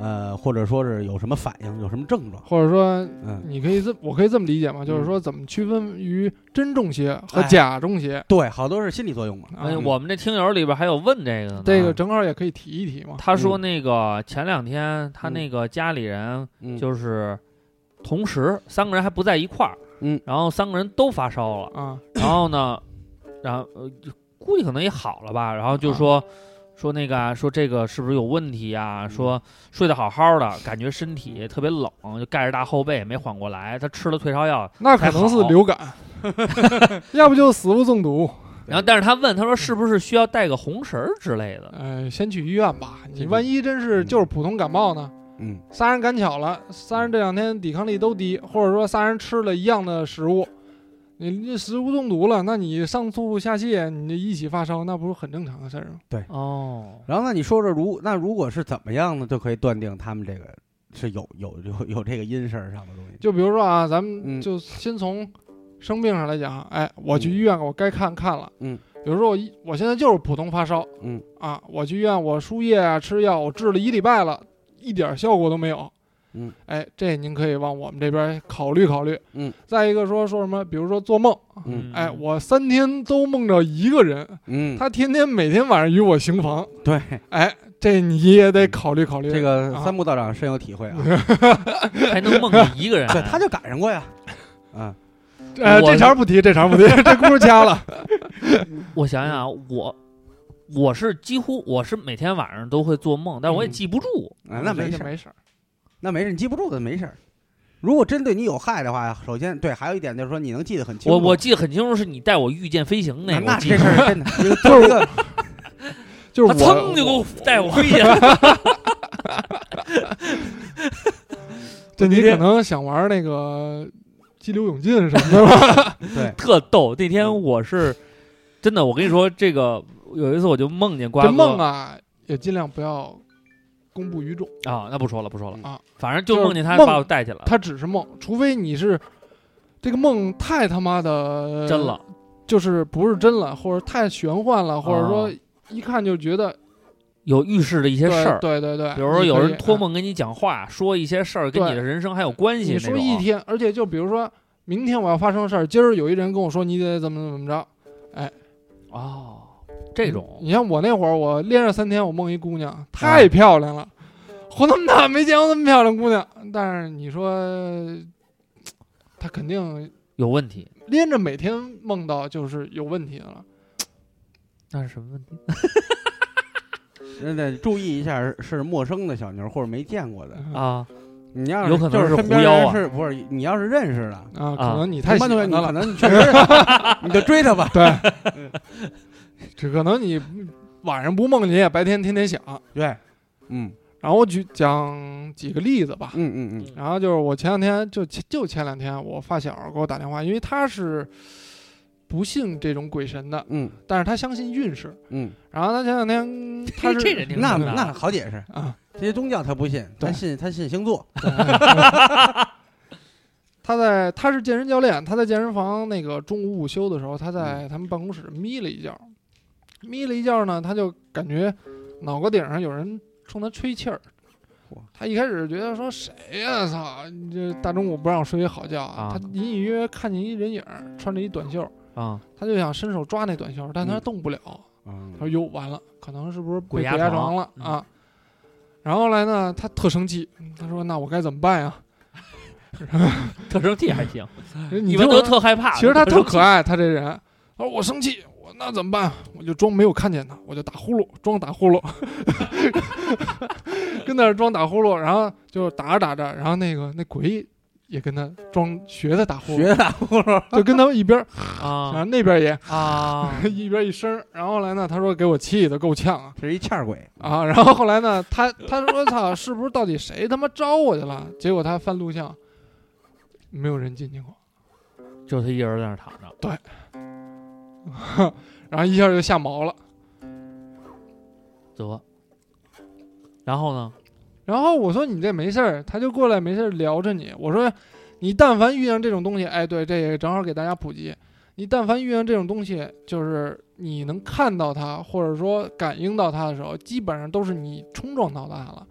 呃，或者说是有什么反应，有什么症状？或者说嗯，你可以这我可以这么理解吗，就是说怎么区分于真中邪和哎假中邪对，好多是心理作用嘛。啊哎，？我们这听友里边还有问这个呢。这个正好也可以提一提嘛。他说嗯那个前两天他嗯那个家里人嗯，就是同时三个人还不在一块儿，嗯，然后三个人都发烧了，啊，然后呢，然后呃就估计可能也好了吧，然后就啊说。说那个啊说这个是不是有问题呀、嗯说睡得好好的，感觉身体特别冷，就盖着大厚被没缓过来。他吃了退烧药，那可能是流感，要不就食物中毒。然后但是他问他说是不是需要带个红绳儿之类的？呃，先去医院吧。你万一真是嗯就是普通感冒呢？嗯，仨人赶巧了，仨人这两天抵抗力都低，或者说仨人吃了一样的食物，你这食物中毒了，那你上吐下泻，你这一起发烧，那不是很正常的事儿吗？哦，然后那你说说如那如果是怎么样呢，就可以断定他们这个是有有有有这个阴事儿上的东西。就比如说啊，咱嗯们就先从生病上来讲，哎，我去医院，我该看看了，嗯，比如说我一我现在就是普通发烧，嗯啊，我去医院，我输液啊，吃药，我治了一礼拜了，一点效果都没有。嗯，哎，这您可以往我们这边考虑考虑。嗯，再一个说说什么，比如说做梦，嗯哎，我三天都梦着一个人，嗯，他天天每天晚上与我行房，对哎，这你也得考虑考虑。这个啊三木道长深有体会啊。还能梦见一个人？对，他就赶上过呀。啊，这茬不提，这茬不提，这故事掐了。我想想啊，我我是几乎我是每天晚上都会做梦，但是我也嗯记不住。啊那没事没事儿。那没事，你记不住的没事儿。如果真对你有害的话，首先对，还有一点就是说你能记得很清楚。我我记得很清楚，是你带我御剑飞行那个，那这事儿真的，这个就是一个就是他噌我就给我带我回去了。这你可能想玩那个激流勇进什么的吧？对，特逗。那天我是真的，我跟你说，这个有一次我就梦见瓜这哥梦啊，也尽量不要公布于众，啊，那不说了，不说了啊，反正就就是梦见他梦把我带去了，他只是梦，除非你是这个梦太他妈的真了，就是不是真了，或者太玄幻了，或者说啊一看就觉得有预示的一些事儿。对对对，比如说有人托梦跟你讲话，说一些事儿跟你的人生还有关系你。说一天，而且就比如说明天我要发生事儿，今儿有一人跟我说你得怎么怎么着，哎哦，这种你像我那会儿，我连着三天，我梦一姑娘，太漂亮了，活那么大没见过那么漂亮姑娘。但是你说，她肯定有问题，连着每天梦到就是有问题的了。那是什么问题？那得注意一下，是陌生的小妞或者没见过的。啊，你要有可能就是身边是狐妖啊人是不是？你要是认识的，啊，可能你太喜欢她了，你可能你确实，你就追她吧。对，这可能你晚上不梦见，白天天天想。对，嗯然后我举讲几个例子吧。嗯嗯嗯然后就是我前两天就就前两天，我发小给我打电话，因为他是不信这种鬼神的，嗯但是他相信运势。嗯，然后他前两天他是 这人挺那那好解释。啊，这些宗教他不信，他信他信星座。他 他在他是健身教练，他在健身房那个中午午休的时候，他在他们办公室眯了一觉，眯了一觉呢，他就感觉脑壳顶上有人冲他吹气儿。他一开始觉得说谁呀、操！你这大中午不让我睡一好觉啊他隐隐约约看见一人影儿穿着一短袖，啊，他就想伸手抓那短袖，但他嗯动不了。嗯他说哟，完了，可能是不是被鬼压床床了嗯啊？然后来呢，他特生气，他说：“那我该怎么办呀 特生气还行？”你们都特害怕。其实他特可爱，他这人。他说我生气，我那怎么办？我就装没有看见他，我就打呼噜，装打呼噜，跟那儿装打呼噜，然后就打着打着，然后那个那鬼也跟他装学他打呼噜，学打呼噜，就跟他们一边儿，然啊后那边也啊，一边一声儿，然后来呢，他说给我气的够呛啊是一欠儿鬼。啊！然后后来呢，他他说操，是不是到底谁他妈招我去了？结果他翻录像，没有人进去过。就他一人在那儿躺着，然后一下就吓毛了。得。然后呢？然后我说你这没事儿，他就过来没事儿聊着你。我说你但凡遇上这种东西，哎，对，这也正好给大家普及。你但凡遇上这种东西，就是你能看到它，或者说感应到它的时候，基本上都是你冲撞到它了。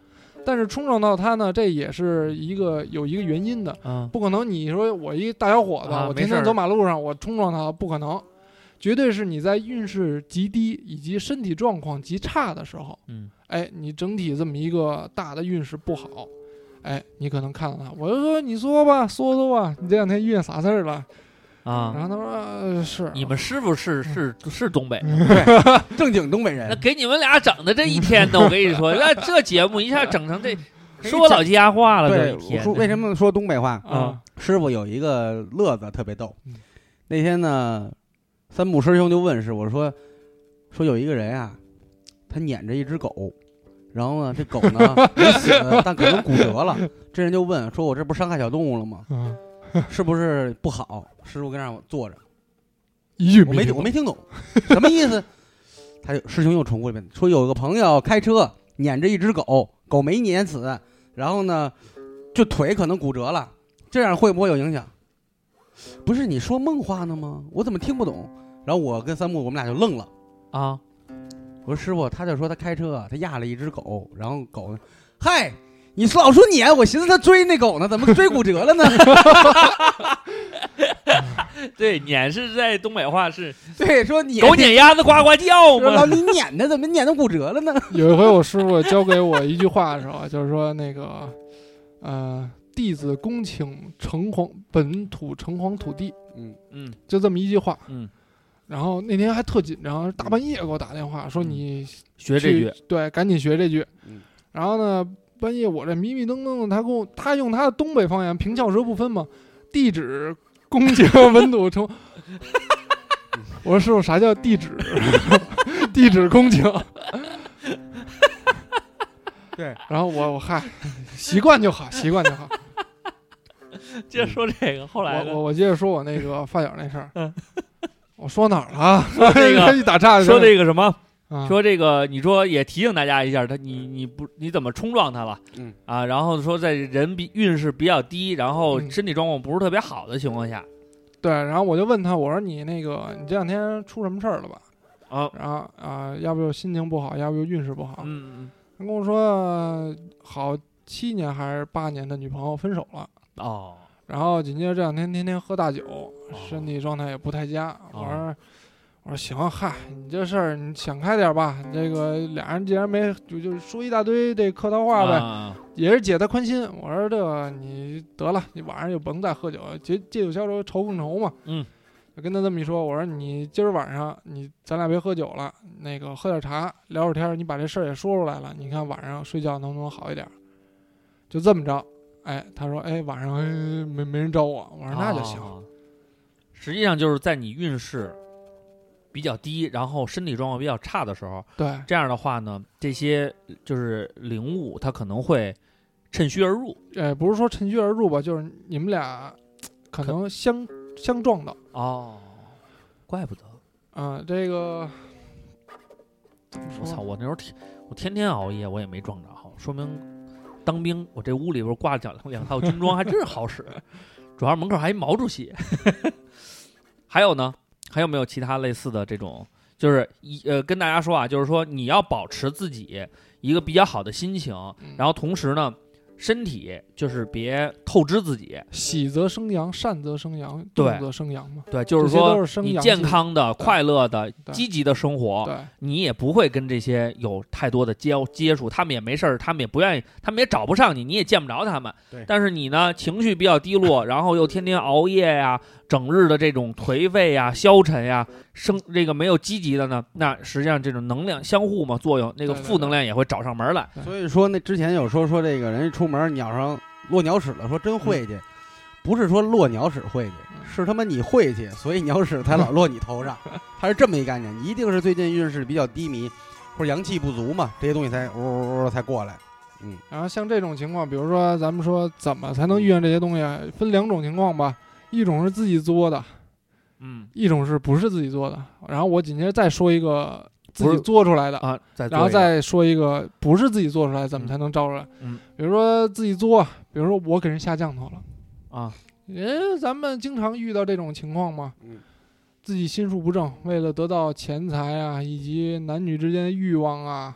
但是冲撞到它呢，这也是一个有一个原因的，嗯不可能你说我一大小伙子，我天天走马路上我冲撞它，不可能，绝对是你在运势极低以及身体状况极差的时候，嗯哎，你整体这么一个大的运势不好，哎，你可能看到他，我就说你说吧，说说吧，你这两天遇见啥事儿了？啊然啊，后他说、呃、是，你们师傅是是是东北，正经东北人那，给你们俩整的这一天呢，我跟你说，那这节目一下整成这说老家话了，这对，一天我说为什么说东北话？啊，师傅有一个乐子特别逗嗯。那天呢，三木师兄就问师傅说：“说有一个人啊，他撵着一只狗，然后呢，这狗呢 没死，但可能骨折了。这人就问说：‘我这不伤害小动物了吗？嗯，是不是不好？’师傅跟那儿坐着，一句我没听我没听懂，什么意思？他就师兄又重复一遍，说有个朋友开车撵着一只狗，狗没撵死，然后呢，就腿可能骨折了，这样会不会有影响？不是你说梦话呢吗？我怎么听不懂？然后我跟三木我们俩就愣了。啊，我说师傅，他就说他开车，他压了一只狗，然后狗，嗨，你说老说撵，我寻思他追那狗呢，怎么追骨折了呢？对，撵是在东北话是 对，说撵狗撵鸭子呱呱叫说老，你撵的，怎么撵到骨折了呢？有一回我师傅教给我一句话的时候，就是说那个，呃，弟子恭请城隍本土城隍土地，嗯，嗯就这么一句话。嗯，然后那天还特紧张，大半夜给我打电话说嗯你学这句，对，赶紧学这句。嗯然后呢，半夜我这迷迷瞪瞪的，他跟我他用他的东北方言，平翘舌不分嘛，地址恭请本土城。我说师傅，啥叫地址？地址恭请。对，然后我我嗨，习惯就好，习惯就好。接着说这个，后来我我我接着说我那个发小那事儿。嗯 我说哪儿了啊？说这个一打岔，说这个什么，啊说这个，你说也提醒大家一下，他你你不你怎么冲撞他了？嗯啊，然后说在人比运势比较低，然后嗯身体状况不是特别好的情况下，对，然后我就问他，我说你那个你这两天出什么事儿了吧？啊，然后啊、要不就心情不好，要不就运势不好。嗯他跟我说，好七年还是八年的女朋友分手了，嗯哦，然后紧接着这两天天天喝大酒，身体状态也不太佳。哦我说。我说行，嗨，你这事儿你想开点吧。这个俩人既然没就就说一大堆这客套话呗，啊也是解他宽心。我说这个你得了，你晚上就甭再喝酒，借借酒消愁愁更愁嘛。嗯，就跟他这么一说，我说你今儿晚上你咱俩别喝酒了，那个喝点茶聊会儿天，你把这事儿也说出来了，你看晚上睡觉能不能好一点儿？就这么着，哎，他说哎晚上、哎没没人找我，我说那就行。哦实际上就是在你运势比较低，然后身体状况比较差的时候，对这样的话呢，这些就是灵物，它可能会趁虚而入。哎，不是说趁虚而入吧，就是你们俩可能相相撞到哦，怪不得。啊、这个我操！我那时候天我天天熬夜，我也没撞着，说明当兵我这屋里边挂两两套军装还真是好使，主要是门口还一毛主席。还有呢？还有没有其他类似的这种？就是一呃，跟大家说啊，就是说你要保持自己一个比较好的心情，嗯然后同时呢，身体就是别透支自己。喜则生阳，善则生阳，对动则生阳嘛。对，就是说你健康的、快乐的、积极的生活，你也不会跟这些有太多的接接触，他们也没事儿，他们也不愿意，他们也找不上你，你也见不着他们。但是你呢，情绪比较低落，然后又天天熬夜呀，整日的这种颓废呀、消沉呀，生这个没有积极的呢，那实际上这种能量相互嘛作用，那个负能量也会找上门来。所以说那之前有说说这个人一出门鸟上落鸟屎了，说真晦气，不是说落鸟屎晦气，是他妈你晦气，所以鸟屎才老落你头上，他是这么一概念。你一定是最近运势比较低迷，或者阳气不足嘛，这些东西才呜呜呜才过来。嗯，然后像这种情况，比如说咱们说怎么才能遇见这些东西，分两种情况吧，一种是自己作的，嗯一种是不是自己做的。然后我紧接着再说一个自己不是做出来的，啊，再然后再说一个不是自己做出来，怎么嗯才能招出来？嗯，比如说自己作，比如说我给人下降头了，啊，人咱们经常遇到这种情况嘛，嗯自己心术不正，为了得到钱财啊，以及男女之间的欲望啊，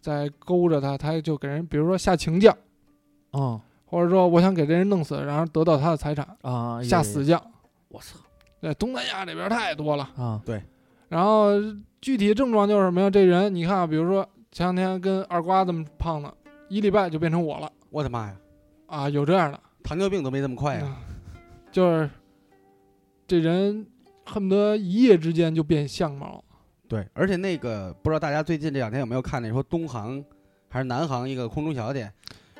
在勾着他，他就给人，比如说下情降，哦或者说我想给这人弄死，然后得到他的财产，啊，下死降。我操对，东南亚这边太多了。啊，对然后具体症状就是什么呀？这人你看啊，比如说前两天跟二瓜这么胖的，一礼拜就变成我了我的妈呀，啊，有这样的。糖尿病都没这么快呀！嗯就是这人恨不得一夜之间就变相貌。对，而且那个不知道大家最近这两天有没有看那说东航还是南航一个空中小姐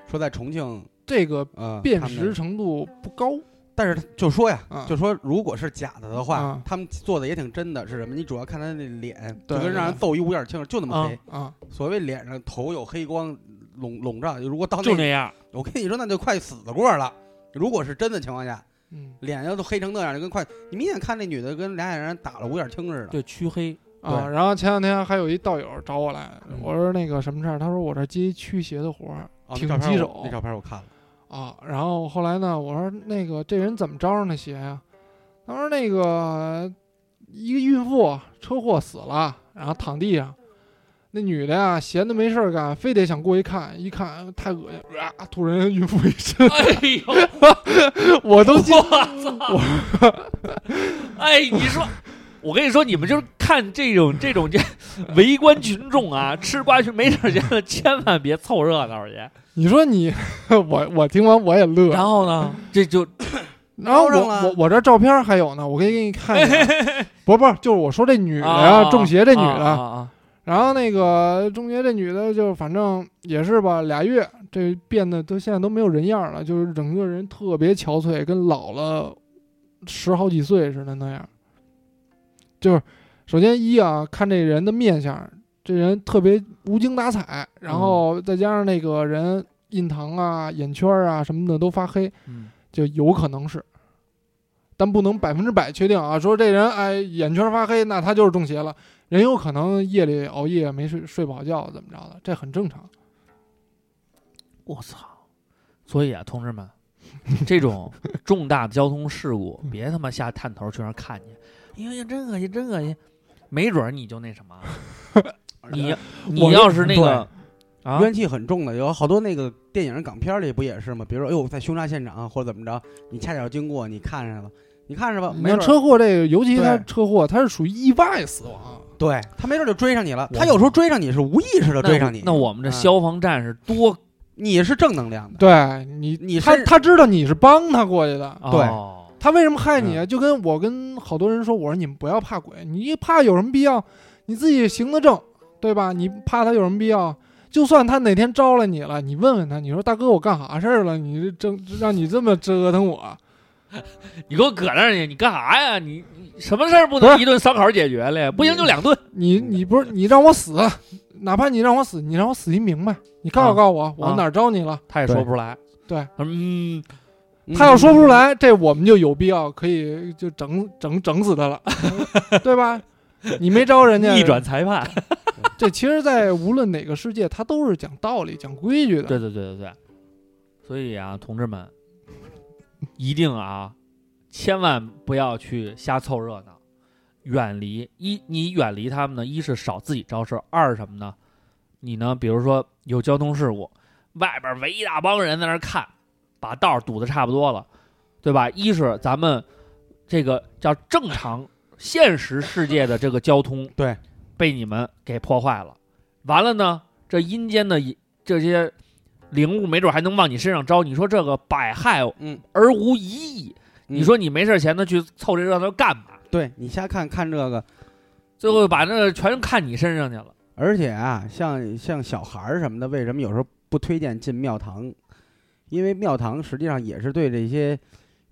说在重庆这个呃辨识程度不高，但是就说呀，啊就说如果是假的的话，啊他们做的也挺真的。是什么？你主要看他那脸，对就跟让人揍一五眼青，就那么啊黑。啊，所谓脸上头有黑光笼笼罩，如果到那，就那样。我跟你说，那就快死得过了。如果是真的情况下，嗯脸要都黑成那样，就跟快，你明显看那女的跟俩眼人打了五眼青似的。对，黢黑。啊。然后前两天还有一道友找我来，嗯我说那个什么事儿？他说我这接一驱邪的活儿哦，挺棘手那照片我看了，啊。然后后来呢，我说那个这人怎么招上的邪呀？他说那个一个孕妇车祸死了，然后躺地上。那女的呀，闲的没事儿干，非得想过去看，一看太恶心，啊，突然孕妇一身，哎呦，我都惊我操！哎，你说，我跟你说，你们就是看这种 这种这围观群众啊，吃瓜群没事儿闲的，千万别凑热闹去。你说你，我我听完我也乐。然后呢，这就 然后我我我这照片还有呢，我可以给你看一下。不不，就是我说这女的呀，啊中邪这女的。然后那个中邪这女的，就反正也是吧，俩月这变得都现在都没有人样了，就是整个人特别憔悴，跟老了十好几岁似的那样。就是首先一啊，看这人的面相，这人特别无精打采，然后再加上那个人印堂啊、眼圈啊什么的都发黑，嗯就有可能是，但不能百分之百确定啊。说这人哎眼圈发黑，那他就是中邪了。人有可能夜里熬夜没睡睡不好觉，怎么着的，这很正常。我操！所以啊，同志们，这种重大的交通事故，别他妈下探头去那儿看去。哎呀呀，真恶心，真恶心！没准儿你就那什么，你你我要是那个啊，冤气很重的，有好多那个电影、港片里不也是吗？比如说，哎呦，在凶杀现场或者怎么着，你恰巧经过，你看上了，你看着吧，没车祸这个，尤其他车祸，他是属于意外死亡。对他没准儿就追上你了。我他有时候追上你是无意识的追上你，那我们这嗯消防战士多你是正能量的，对你，你是他他知道你是帮他过去的，对哦他为什么害你？嗯就跟我跟好多人说，我说你们不要怕鬼，你怕有什么必要？你自己行得正，对吧？你怕他有什么必要？就算他哪天招了你了，你问问他，你说大哥我干啥事儿了？你这正让你这么折腾我，你给我搁那儿去，你干啥呀？你你什么事儿不能一顿烧烤解决了？不行就两顿。你你不是你让我死，哪怕你让我死，你让我死一明白，你告诉啊告诉我，我啊哪儿招你了？他也说不出来。对嗯他要说不出来，这我们就有必要可以就整整整死他了，对吧？你没招人家逆转裁判。这其实，在无论哪个世界，他都是讲道理、讲规矩的。对对对对对，所以啊，同志们，一定啊千万不要去瞎凑热闹，远离一你远离他们呢，一是少自己招事儿，二是什么呢？你呢，比如说有交通事故，外边围一大帮人在那儿看，把道儿堵得差不多了，对吧？一是咱们这个叫正常现实世界的这个交通，对，被你们给破坏了。完了呢，这阴间的这些灵物，没准还能往你身上招。你说这个百害嗯，而无一益，你嗯说你没事闲的去凑这热闹干嘛？对你瞎看看这个，最后把那个全看你身上去了。而且啊，像像小孩儿什么的，为什么有时候不推荐进庙堂？因为庙堂实际上也是对这些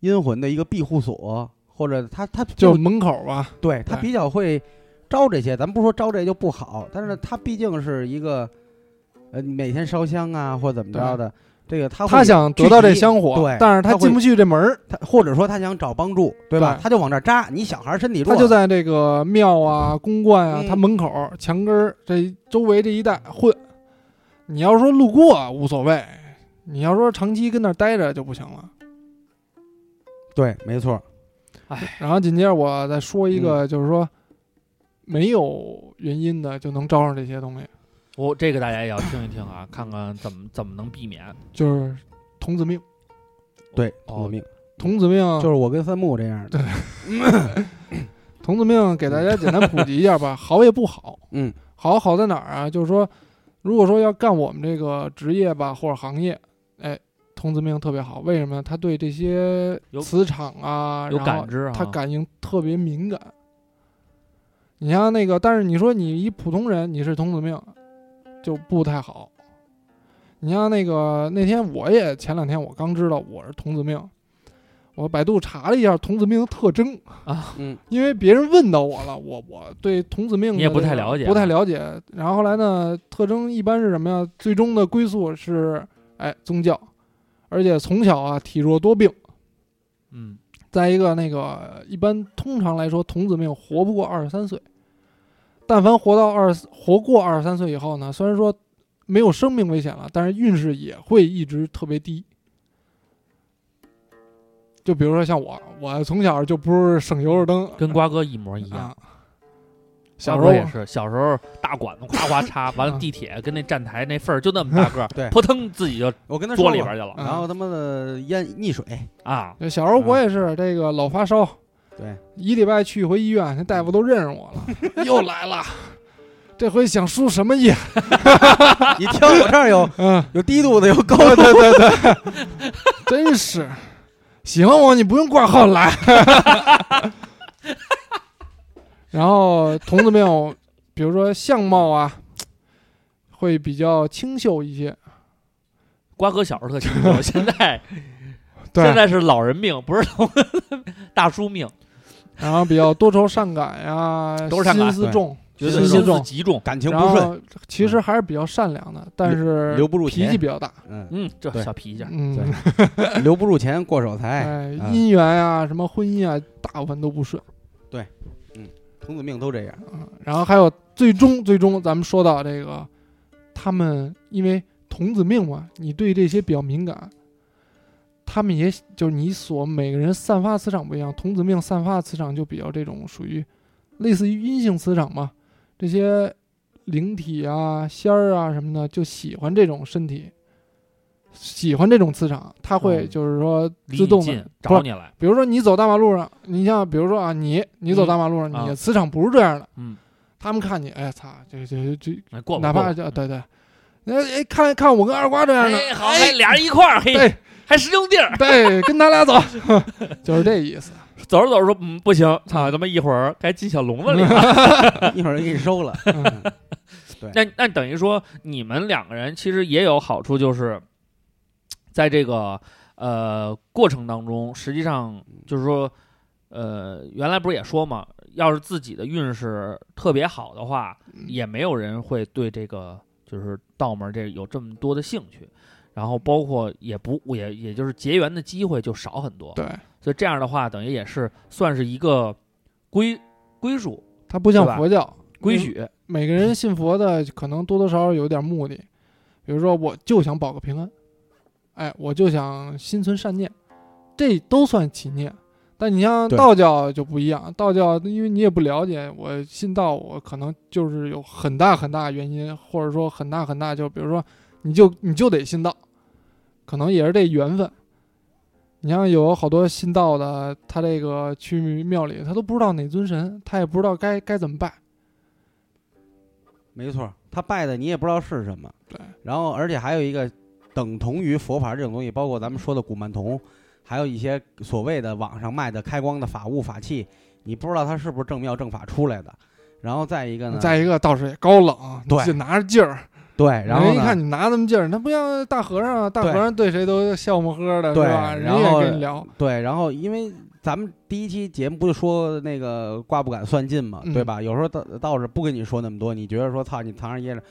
阴魂的一个庇护所，或者他他就门口吧，对对他比较会招这些。咱不说招这就不好，但是他毕竟是一个呃每天烧香啊或怎么着的，这个他会他想得到这香火，对但是他进不去这门儿，他或者说他想找帮助，对吧？对他就往这儿扎。你小孩儿身体弱，他就在这个庙啊、公观啊，嗯他门口墙根儿这周围这一带混。你要说路过无所谓，你要说长期跟那儿待着就不行了。对，没错，哎然后紧接着我再说一嗯个，就是说没有原因的就能招上这些东西，我、这个大家也要听一听啊，看看怎么怎么能避免。就是童子命。对，哦童子命童子命就是我跟三木这样的，童子命给大家简单普及一下吧，好也不好。嗯好好在哪儿啊？就是说，如果说要干我们这个职业吧或者行业，哎，童子命特别好。为什么呢？他对这些磁场啊，有然后感知啊，他感应特别敏感。你像那个，但是你说你一普通人，你是童子命，就不太好。你像那个那天我也前两天我刚知道我是童子命，我百度查了一下童子命的特征，嗯因为别人问到我了，我我对童子命也不太了解啊不太了解。然后后来呢，特征一般是什么呀？最终的归宿是哎宗教，而且从小啊体弱多病。嗯，再一个，那个一般通常来说，童子命活不过二十三岁。但凡活到二十活过二十三岁以后呢，虽然说没有生命危险了，但是运势也会一直特别低。就比如说像我，我从小就不是省油的灯，跟瓜哥一模一样。啊。小时候也是，小时候大管子夸夸 插，完了啊地铁跟那站台那缝儿就那么大个儿，对扑腾自己就我跟他说里边去了嗯然后他妈的淹溺水，啊。小时候我也是这个老发烧，对，一礼拜去一回医院，那大夫都认识我了，又来了。这回想输什么液？你听我这儿有嗯，有低度的，有高度的，对对对，真是喜欢我你不用挂号来。然后童子命，比如说相貌啊，会比较清秀一些。瓜哥小时候特清秀，现在，现在是老人命，不是大叔命，然后比较多愁善感呀，心思重，觉得心思重。极重。感情不顺，然后其实还是比较善良的，但是留不住钱。脾气比较大。嗯，嗯，这对。小脾气，嗯，留不住钱过手财，哎，啊姻缘呀，什么婚姻啊，大部分都不顺。童子命都这样，嗯，然后还有最终最终咱们说到这个，他们因为童子命嘛，你对这些比较敏感，他们也就是你所每个人散发磁场不一样，童子命散发磁场就比较这种属于类似于阴性磁场嘛，这些灵体啊、仙儿啊什么的就喜欢这种身体。喜欢这种磁场，他会嗯就是说自动找你来。比如说你走大马路上，你像比如说啊，你你走大马路上，你的磁场不是这样的，嗯，他们看你，哎操，这这这，哎过哪怕就对对，哎哎看看我跟二瓜这样的，哎，好，哎俩人一块儿，嘿，对。还实用地儿。对，跟他俩走，就是这意思。走着走着说，嗯，不行，操，他妈一会儿该进小笼子里了。一会儿就给你收了，嗯。那那等于说，你们两个人其实也有好处，就是在这个呃过程当中，实际上就是说，呃，原来不是也说嘛，要是自己的运势特别好的话，也没有人会对这个就是道门这有这么多的兴趣，然后包括也不也也就是结缘的机会就少很多，对，所以这样的话，等于也是算是一个归归属它不像佛教归，许，每个人信佛的可能多多少少有点目的，比如说我就想保个平安，哎，我就想心存善念，这都算起念。但你像道教就不一样，道教因为你也不了解，我信道，我可能就是有很大很大原因，或者说很大很大，就比如说你就你就得信道，可能也是这缘分。你像有好多信道的，他这个去庙里，他都不知道哪尊神，他也不知道该该怎么拜。没错，他拜的你也不知道是什么。对，然后而且还有一个等同于佛法这种东西，包括咱们说的古曼童，还有一些所谓的网上卖的开光的法物法器，你不知道它是不是正庙正法出来的。然后再一个呢，再一个道士也高冷，对就拿着劲儿，对，然后人一看你拿那么劲儿，他不像大和尚啊，大和尚对谁都笑呵呵的，对是吧？然后跟你聊，对，然后因为咱们第一期节目不就说那个卦不敢算尽嘛，嗯对吧？有时候道道士不跟你说那么多，你觉得说操你藏着掖着，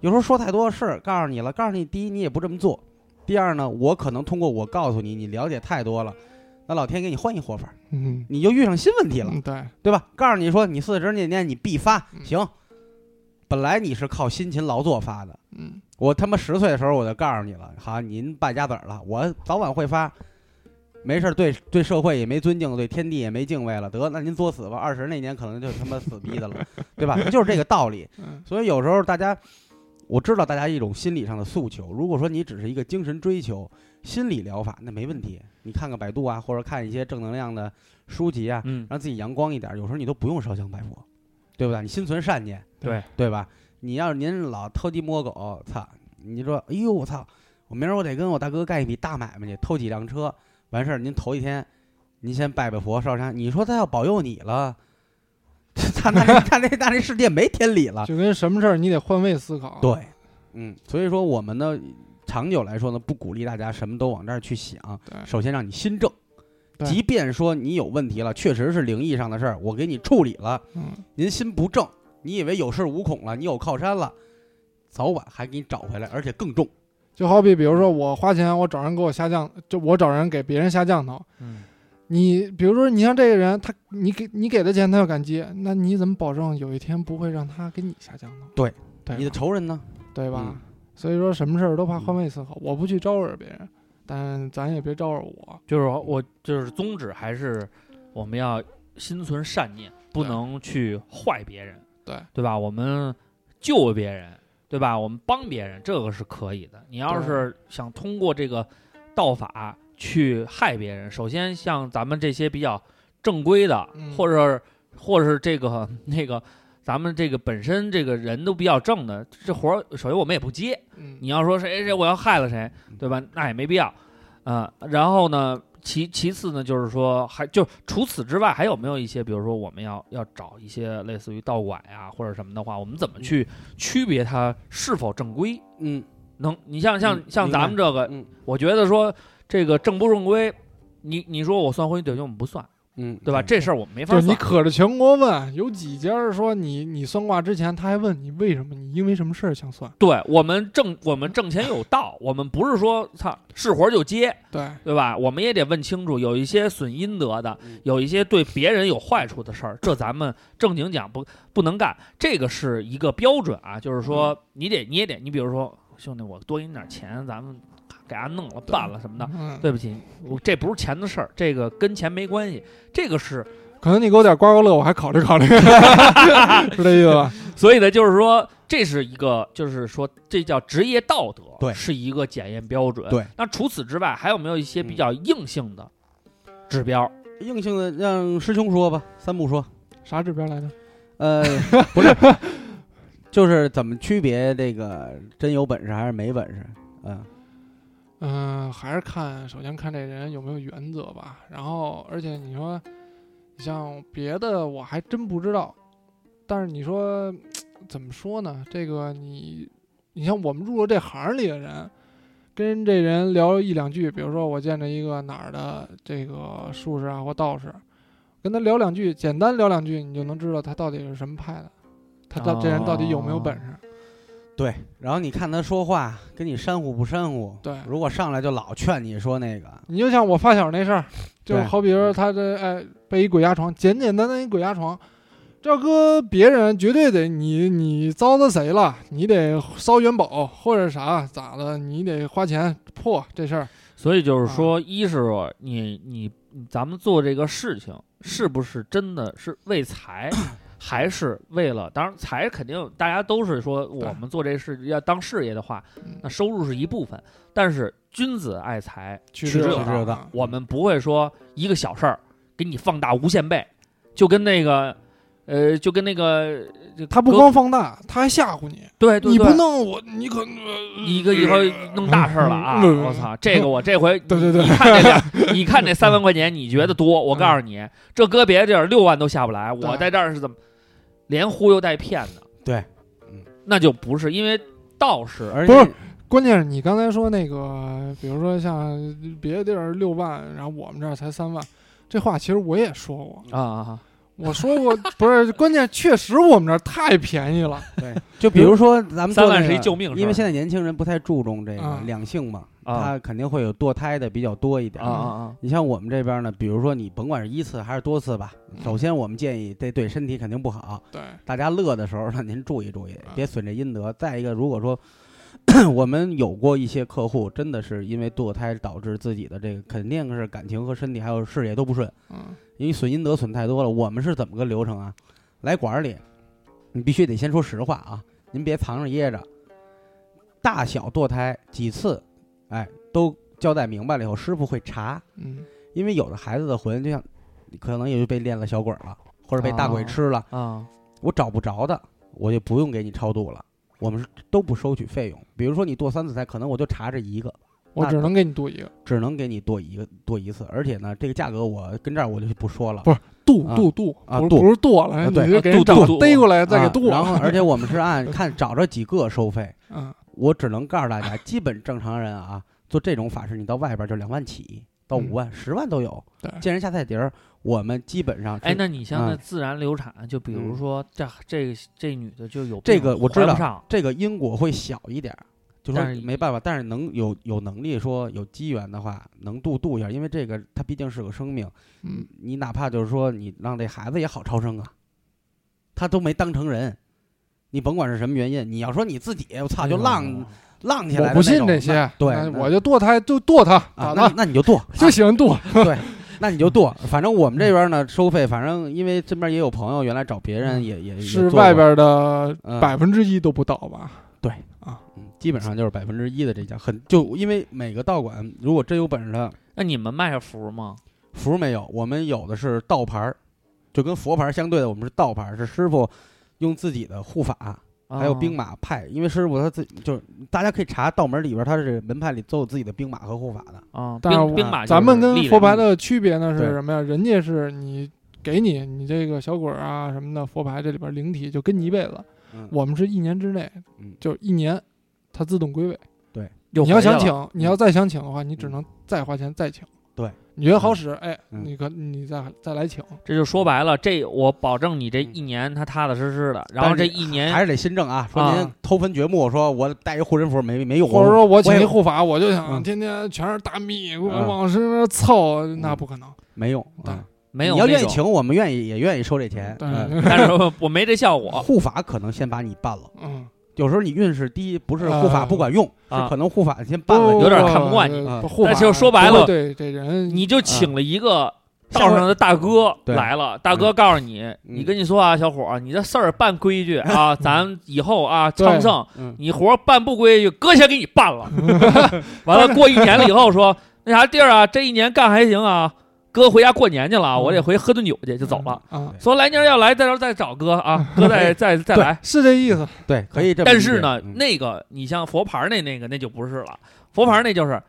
有时候说太多的事儿，告诉你了，告诉你第一你也不这么做，第二呢，我可能通过我告诉你，你了解太多了，那老天给你换一活法，嗯，你就遇上新问题了，嗯对，对吧？告诉你说你四十那年你必发，嗯行，本来你是靠辛勤劳作发的。嗯我他妈十岁的时候我就告诉你了，好，您败家子儿了，我早晚会发。没事儿，对对社会也没尊敬，对天地也没敬畏了，得，那您作死吧。二十那年可能就他妈死逼的了，对吧？就是这个道理。嗯所以有时候大家，我知道大家一种心理上的诉求。如果说你只是一个精神追求、心理疗法，那没问题。你看看百度啊，或者看一些正能量的书籍啊，嗯，让自己阳光一点。有时候你都不用烧香拜佛，对不对？你心存善念，对对吧？你要是您老偷鸡摸狗，操！你说，哎呦，我操！我明儿我得跟我大哥干一笔大买卖去，偷几辆车，完事儿您头一天，您先拜拜佛烧香。你说他要保佑你了，他那他那他那世界没天理了。就跟什么事儿你得换位思考，对，嗯，所以说我们呢，长久来说呢，不鼓励大家什么都往这儿去想。对首先让你心正，即便说你有问题了，确实是灵异上的事儿，我给你处理了，嗯，您心不正，你以为有恃无恐了，你有靠山了，早晚还给你找回来，而且更重。就好比比如说我花钱，我找人给我下降，就我找人给别人下降头，嗯，你比如说你像这个人，他你给你给的钱他要感激，那你怎么保证有一天不会让他给你下降呢？对，对你的仇人呢？对吧？嗯所以说什么事儿都怕换位思考，我不去招惹别人，但咱也别招惹我。就是我就是宗旨还是我们要心存善念，不能去坏别人，对对吧？我们救别人，对吧？我们帮别人，这个是可以的。你要是想通过这个道法去害别人，首先像咱们这些比较正规的，嗯。或者或者是这个 那个。咱们这个本身这个人都比较正的，这活儿首先我们也不接，嗯，你要说谁谁谁我要害了谁，对吧？那也没必要，啊、然后呢，其其次呢，就是说还就除此之外，还有没有一些，比如说我们要要找一些类似于道馆呀或者什么的话，我们怎么去区别它是否正规？嗯。能，你像像嗯像咱们这个，嗯。我觉得说这个正不正规，你你说我算婚姻对象，我们不算，嗯，对吧？这事儿我们没法就是你。可着全国问，有几家儿说你你算卦之前，他还问你为什么，你因为什么事儿想算？对我们挣我们挣钱有道，我们不是说操是活儿就接，对，对吧？我们也得问清楚，有一些损阴德的嗯，有一些对别人有坏处的事儿，这咱们正经讲不不能干。这个是一个标准啊，就是说你得你也得，你比如说兄弟，我多给你点钱，咱们给他弄了办了什么的。嗯，对不起，我这不是钱的事儿，这个跟钱没关系，这个是，可能你给我点刮刮乐，我还考虑考虑，是这意思吧？所以呢，就是说这是一个，就是说这叫职业道德，对是一个检验标准。对，那除此之外，还有没有一些比较硬性的指标？硬性的让师兄说吧，三步说。啥指标来着？呃，不是，就是怎么区别这个真有本事还是没本事？嗯嗯，还是看，首先看这人有没有原则吧。然后，而且你说，你像别的我还真不知道。但是你说怎么说呢？这个你，你像我们入了这行里的人，跟这人聊一两句，比如说我见着一个哪儿的这个术士啊或道士，跟他聊两句，简单聊两句，你就能知道他到底是什么派的，他到这人到底有没有本事。对，然后你看他说话跟你煽乎不煽乎？对。如果上来就老劝你说那个，你就像我发小那事儿，就好比说他这哎被一鬼压床，简简单单一鬼压床，这搁别人绝对得你你糟蹋谁了，你得烧元宝或者啥咋的，你得花钱破这事儿。所以就是说，一是你你咱们做这个事情是不是真的是为财，还是为了？当然，财肯定大家都是说我们做这事要当事业的话，嗯那收入是一部分，但是君子爱财，取之有道我们不会说一个小事儿给你放大无限倍，就跟那个，呃，就跟那个，就他不光放大，他还吓唬你，你对对对不弄我，你可一个以后弄大事儿了啊！嗯我操，这个我这回 对对对你看这两，你看这三万块钱，你觉得多？我告诉你，这搁别的地儿六万都下不来，我在这儿是怎么连忽悠带骗的？对，那就不是因为道士，而不是且关键是你刚才说那个，比如说像别的地儿六万，然后我们这儿才三万，这话其实我也说过，啊啊我说过不是，关键确实我们这儿太便宜了，对，就比如说咱们三万是一救命因为现在年轻人不太注重这个啊两性嘛，啊他肯定会有堕胎的比较多一点啊。啊你像我们这边呢，比如说你甭管是一次还是多次吧，嗯首先我们建议这对身体肯定不好，对，大家乐的时候呢，您注意注意啊，别损这阴德。再一个，如果说 我们有过一些客户，真的是因为堕胎导致自己的这个肯定是感情和身体还有事业都不顺，嗯因为损阴德损太多了。我们是怎么个流程啊？来馆儿里，你必须得先说实话啊，您别藏着掖着。大小堕胎几次，哎，都交代明白了以后，师傅会查，嗯因为有的孩子的魂就像可能也就被练了小鬼儿了，或者被大鬼哦吃了。啊我找不着的，我就不用给你超度了。我们是都不收取费用。比如说你剁三次菜，可能我就查这一个，我只能给你剁一个，只能给你剁一个剁一次，而且呢，这个价格我跟这儿我就不说了。不是剁啊剁剁，啊剁不是剁了，啊对你就给人找剁逮过来再剁，然后，而且我们是按看找着几个收费。嗯我只能告诉大家，基本正常人啊，做这种法事，你到外边就两万起到五万、十万都有。对见人下菜碟儿，我们基本上哎，那你像那嗯自然流产，就比如嗯。说这这个这女的就有这个我知道这个因果会小一点儿，就是没办法，但是能有有能力说有机缘的话，能度度一下，因为这个它毕竟是个生命，嗯。你哪怕就是说你让这孩子也好超生啊，他都没当成人，你甭管是什么原因，你要说你自己我操就浪、浪起来我不信这些，对，我就剁他，就剁他，啊打，那，那你就剁，就喜欢剁，对，那你就剁。反正我们这边呢，收费，反正因为身边也有朋友原来找别人也也也是外边的嗯百分之一都不到吧？对啊，基本上就是百分之一的这家，很就因为每个道馆如果真有本事的那你们卖符吗？符没有，我们有的是道牌儿，就跟佛牌儿相对的，我们是道牌儿，是师傅用自己的护法，还有兵马马派，因为师傅他自己就是大家可以查道门里边儿，他是门派里都有自己的兵马和护法的。啊，但是兵兵马咱们跟佛牌的的区别呢是什么呀？人家是你给你你这个小鬼儿啊什么的佛牌这里边灵体就跟你一辈子，嗯，我们是一年之内，嗯就一年它自动归位。对你要想请，你要再想请的话，你只嗯能再花钱再请。对，你觉得好使，哎，嗯。你可你再再来请。这就说白了，这我保证你这嗯。一年他踏踏实实的，然后这一年还是得新政啊，说您啊偷坟掘墓，说我带一护身符没没用，或者说我请一护法，我就想嗯。天天全是大蜜，我嗯往身上凑，那不可能。没用。对啊。没有，你要愿意请，我们愿意也愿意收这钱。对嗯。但是我没这效果。护法可能先把你办了，嗯，有时候你运势低，不是护法啊不管用，啊。是可能护法先办了你。有点看不惯呃你但法就说白了不会对这人，你就请了一个道上的大哥对。来了，大哥告诉你，你跟你说啊，小伙儿，你这事儿办规矩啊，咱以后啊昌盛，嗯，你活儿办不规矩，哥先给你办了。完了，过一年了以后说，那啥地儿啊，这一年干还行啊，哥回家过年去了，嗯我得回喝顿酒去，就走了。啊，说来年要来，在这儿再找哥啊，哥再再再来。是这意思。对，可以。但是呢，嗯那个你像佛牌那那个，那就不是了。佛牌那就是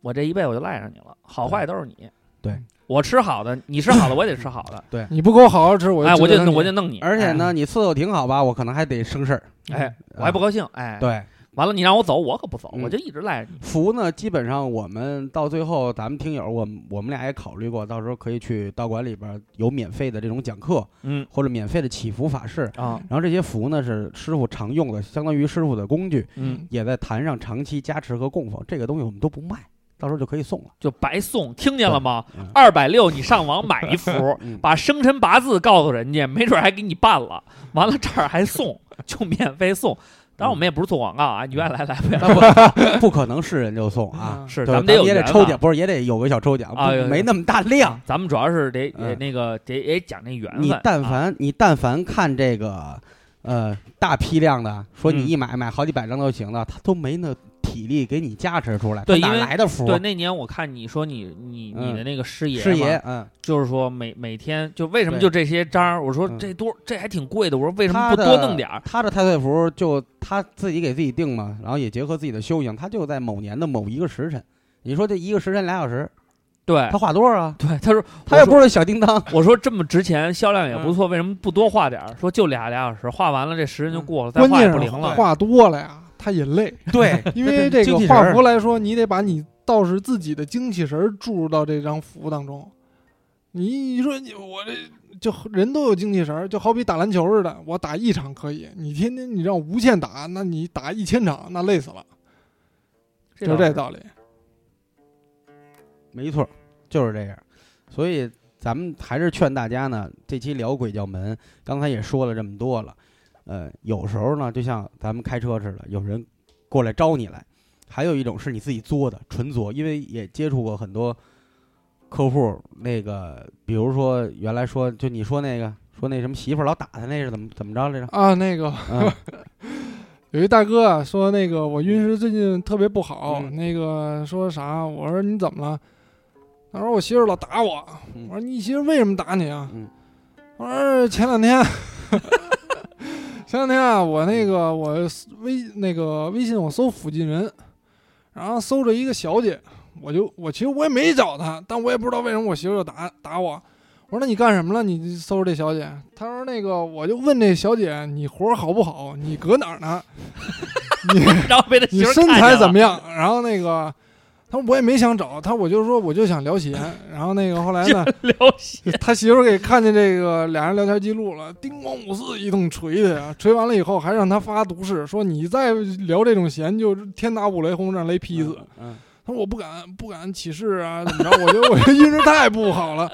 我这一辈子我就赖上你了，好坏都是你。对，我吃好的，你吃好的，我也得吃好的。对你不给我好好吃，我哎，我就我就弄你。而且呢，你伺候挺好吧，我可能还得生事儿。哎，我还不高兴。哎，，对，完了你让我走，我可不走，嗯我就一直赖着你。符呢，基本上我们到最后，咱们听友，我们我们俩也考虑过，到时候可以去道馆里边有免费的这种讲课，嗯或者免费的祈福法事。啊，然后这些符呢是师傅常用的，相当于师傅的工具，嗯，也在坛上长期加持和供奉。这个东西我们都不卖，到时候就可以送了。就白送，听见了吗？嗯二百六，你上网买一幅，嗯把生辰八字告诉人家，没准还给你办了。完了这儿还送，就免费送。当然我们也不是做广告啊，你愿意来来呗。那不不可能是人就送啊，嗯是，咱们得有也得抽奖，不是也得有个小抽奖，啊没那么大量。咱们主要是得嗯得那个得也讲那缘分。你但啊凡你但凡看这个，呃，大批量的，说你嗯一买买好几百张都行了，他都没那体力给你加持出来，对哪对因为来的福？对那年我看你说你你你的那个师爷师爷，嗯，就是说每每天就为什么就这些章儿？我说嗯这多这还挺贵的，我说为什么不多弄点儿？他的太岁符就他自己给自己定嘛，然后也结合自己的修行，他就在某年的某一个时辰。你说这一个时辰俩小时，对他画多少啊？对，他说他也不是小叮当，我说这么值钱，销量也嗯不错，为什么不多画点儿？说就俩俩小时，画完了这时辰就过了，再画也不灵了。画多了呀，他也累，对，因为这个画符来说，你得把你道士自己的精气神儿注入到这张符当中。你你说你我这就人都有精气神儿，就好比打篮球似的，我打一场可以，你天天你让我无限打，那你打一千场，那累死了，就是这道理。没错，就是这样。所以咱们还是劝大家呢，这期聊鬼叫门，刚才也说了这么多了。呃，有时候呢，就像咱们开车似的，有人过来招你来；还有一种是你自己作的，纯作。因为也接触过很多客户，那个比如说原来说，就你说那个说那什么媳妇儿老打他那是怎么怎么着来着？啊，那个嗯 有一大哥啊，说那个我运势最近特别不好，嗯那个说啥？我说你怎么了？他说我媳妇儿老打我。嗯我说你媳妇儿为什么打你啊？嗯我说前两天，前两天啊，我那个我微那个微信我搜附近人，然后搜着一个小姐，我就我其实我也没找她，但我也不知道为什么我媳妇儿就打打我。我说那你干什么了？你搜着这小姐？她说那个我就问这小姐你活儿好不好？你搁哪儿呢？你然后被他你媳妇儿身材看见了？怎么样？然后那个，他说我也没想找，他我就说我就想聊闲。然后那个后来呢，聊闲他媳妇儿给看见这个俩人聊天记录了，叮咣五四一通锤他呀，锤完了以后还让他发毒誓，说你再聊这种闲就天打五雷轰，让雷劈死。嗯，他说我不敢不敢起誓啊，怎么着？我觉得我这运势太不好了。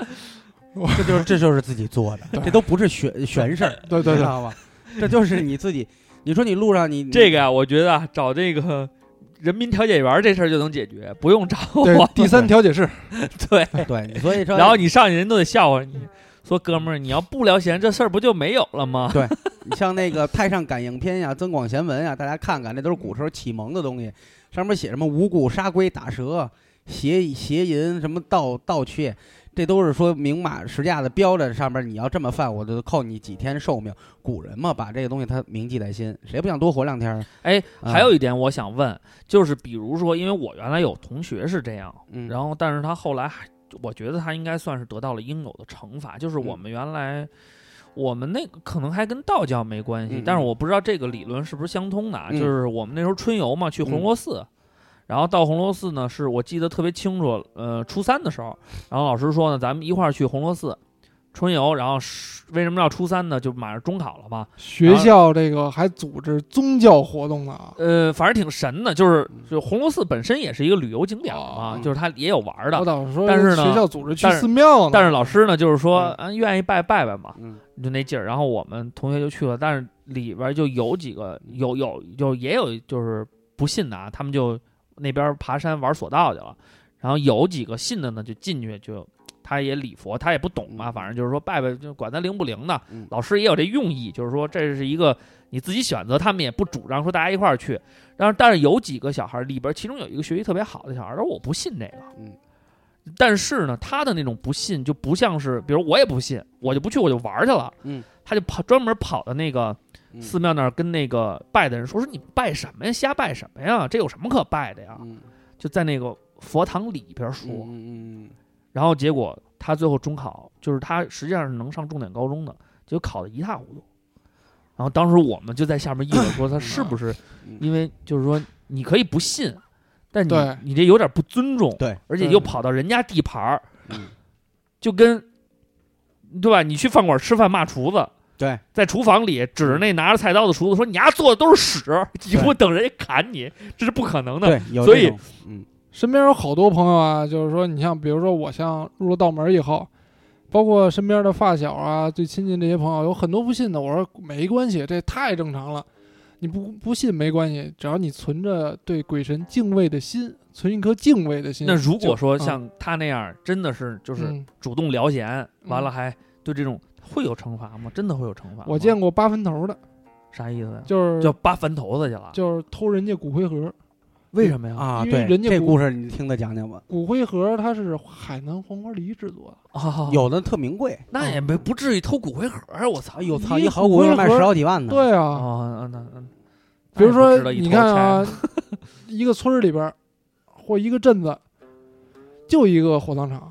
这就是这就是自己做的，这都不是玄玄事儿，对对对，知道吧？这就是你自己。你说你路上你这个啊，我觉得啊，找这个人民调解员这事儿就能解决，不用找我。第三调解室，对，对，所以说，然后你上去人都得笑话你，说哥们儿，你要不聊闲，这事儿不就没有了吗？对你 像那个太上感应篇呀、增广贤文呀，大家看看，那都是古时候启蒙的东西，上面写什么五谷杀龟、打蛇、邪邪淫、什么盗盗窃，这都是说明码实价的标着上面，你要这么犯，我就扣你几天寿命。古人嘛，把这个东西他铭记在心，谁不想多活两天儿？哎，啊还有一点我想问，就是比如说，因为我原来有同学是这样，嗯，然后但是他后来还，我觉得他应该算是得到了应有的惩罚，就是我嗯们原来。我们那个可能还跟道教没关系，嗯但是我不知道这个理论是不是相通的啊。嗯就是我们那时候春游嘛，去嗯红螺寺，然后到红螺寺呢，是我记得特别清楚，呃，初三的时候，然后老师说呢，咱们一块儿去红螺寺春游，然后是为什么要初三呢？就马上中考了嘛，学校这个还组织宗教活动呢啊。呃，反正挺神的，就是就红螺寺本身也是一个旅游景点嘛，哦就是它也有玩儿的我，倒是说，但是呢学校组织去但是寺庙呢，但是老师呢，就是说，嗯，愿意拜拜拜嘛，嗯就那劲儿。然后我们同学就去了，但是里边就有几个有有就也有就是不信的啊，他们就那边爬山玩索道去了。然后有几个信的呢，就进去就他也礼佛，他也不懂嘛，嗯反正就是说拜拜，就管他灵不灵的。嗯老师也有这用意，就是说这是一个你自己选择，他们也不主张说大家一块儿去。然后但是有几个小孩里边，其中有一个学习特别好的小孩，他说我不信这个。嗯但是呢，他的那种不信就不像是，比如我也不信，我就不去，我就玩儿去了。嗯，他就跑专门跑到那个嗯寺庙那儿跟那个拜的人说：“说你拜什么呀？瞎拜什么呀？这有什么可拜的呀嗯？”就在那个佛堂里边说。嗯嗯然后结果他最后中考，就是他实际上是能上重点高中的，结果考得一塌糊涂。然后当时我们就在下面议论说他是不是嗯因为就是说你可以不信，但你你这有点不尊重，对，而且又跑到人家地盘儿，嗯就跟对吧？你去饭馆吃饭骂厨子，对，在厨房里指着那拿着菜刀的厨子说：“你丫做的都是屎，以后等人家砍你，这是不可能的。对，所以嗯身边有好多朋友啊，就是说，你像比如说我像入了道门以后，包括身边的发小啊，最亲近这些朋友，有很多不信的。我说没关系，这太正常了。你不不信没关系，只要你存着对鬼神敬畏的心，存一颗敬畏的心。那如果说像他那样，真的是就是嗯主动聊闲，完了嗯还对这种会有惩罚吗？真的会有惩罚吗？我见过扒坟头的，啥意思呀？就是叫扒坟头子去了？就是偷人家骨灰盒。为什么呀？啊，因为对，人家不这故事你听他讲讲吧。骨灰盒它是海南黄花梨制作的，哦，有的特名贵，那也没不至于偷骨灰盒儿，我操！哎呦操，一一好骨灰卖十好几万呢。对啊，哦，那那，比如说那也不值得一你头看啊，一个村儿里边儿或一个镇子，就一个火葬场，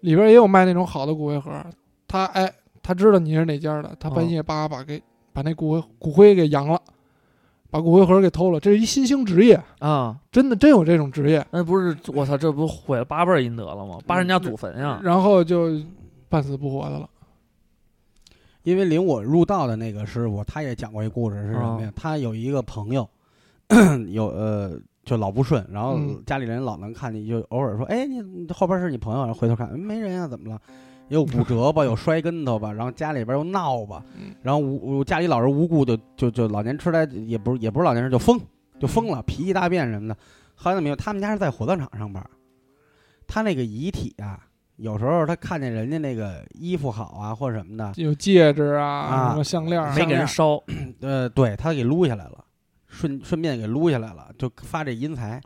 里边儿也有卖那种好的骨灰盒儿。他哎，他知道你是哪家的，他半哦夜叭把给把那骨灰骨灰给扬了，把骨灰盒给偷了。这是一新兴职业，啊，真的真有这种职业。那不是我操，这不毁了八辈儿阴德了吗？扒人家祖坟呀！然后就半死不活的了。因为领我入道的那个师傅，他也讲过一故事，是什么呀？他有一个朋友，有呃，就老不顺，然后嗯家里人老能看见，就偶尔说，哎，你你后边是你朋友，然后回头看，嗯没人啊，怎么了？有骨折吧，有摔跟头吧，然后家里边又闹吧嗯，然后无家里老人无故就就就老年痴呆，也不是也不是老年痴，就疯就疯了，脾气大变什么的。后来怎么有？他们家是在火葬场上班，他那个遗体啊，有时候他看见人家那个衣服好啊或者什么的，有戒指啊，啊什么项链儿啊，没给人烧，呃，对他给撸下来了，顺顺便给撸下来了，就发这阴财。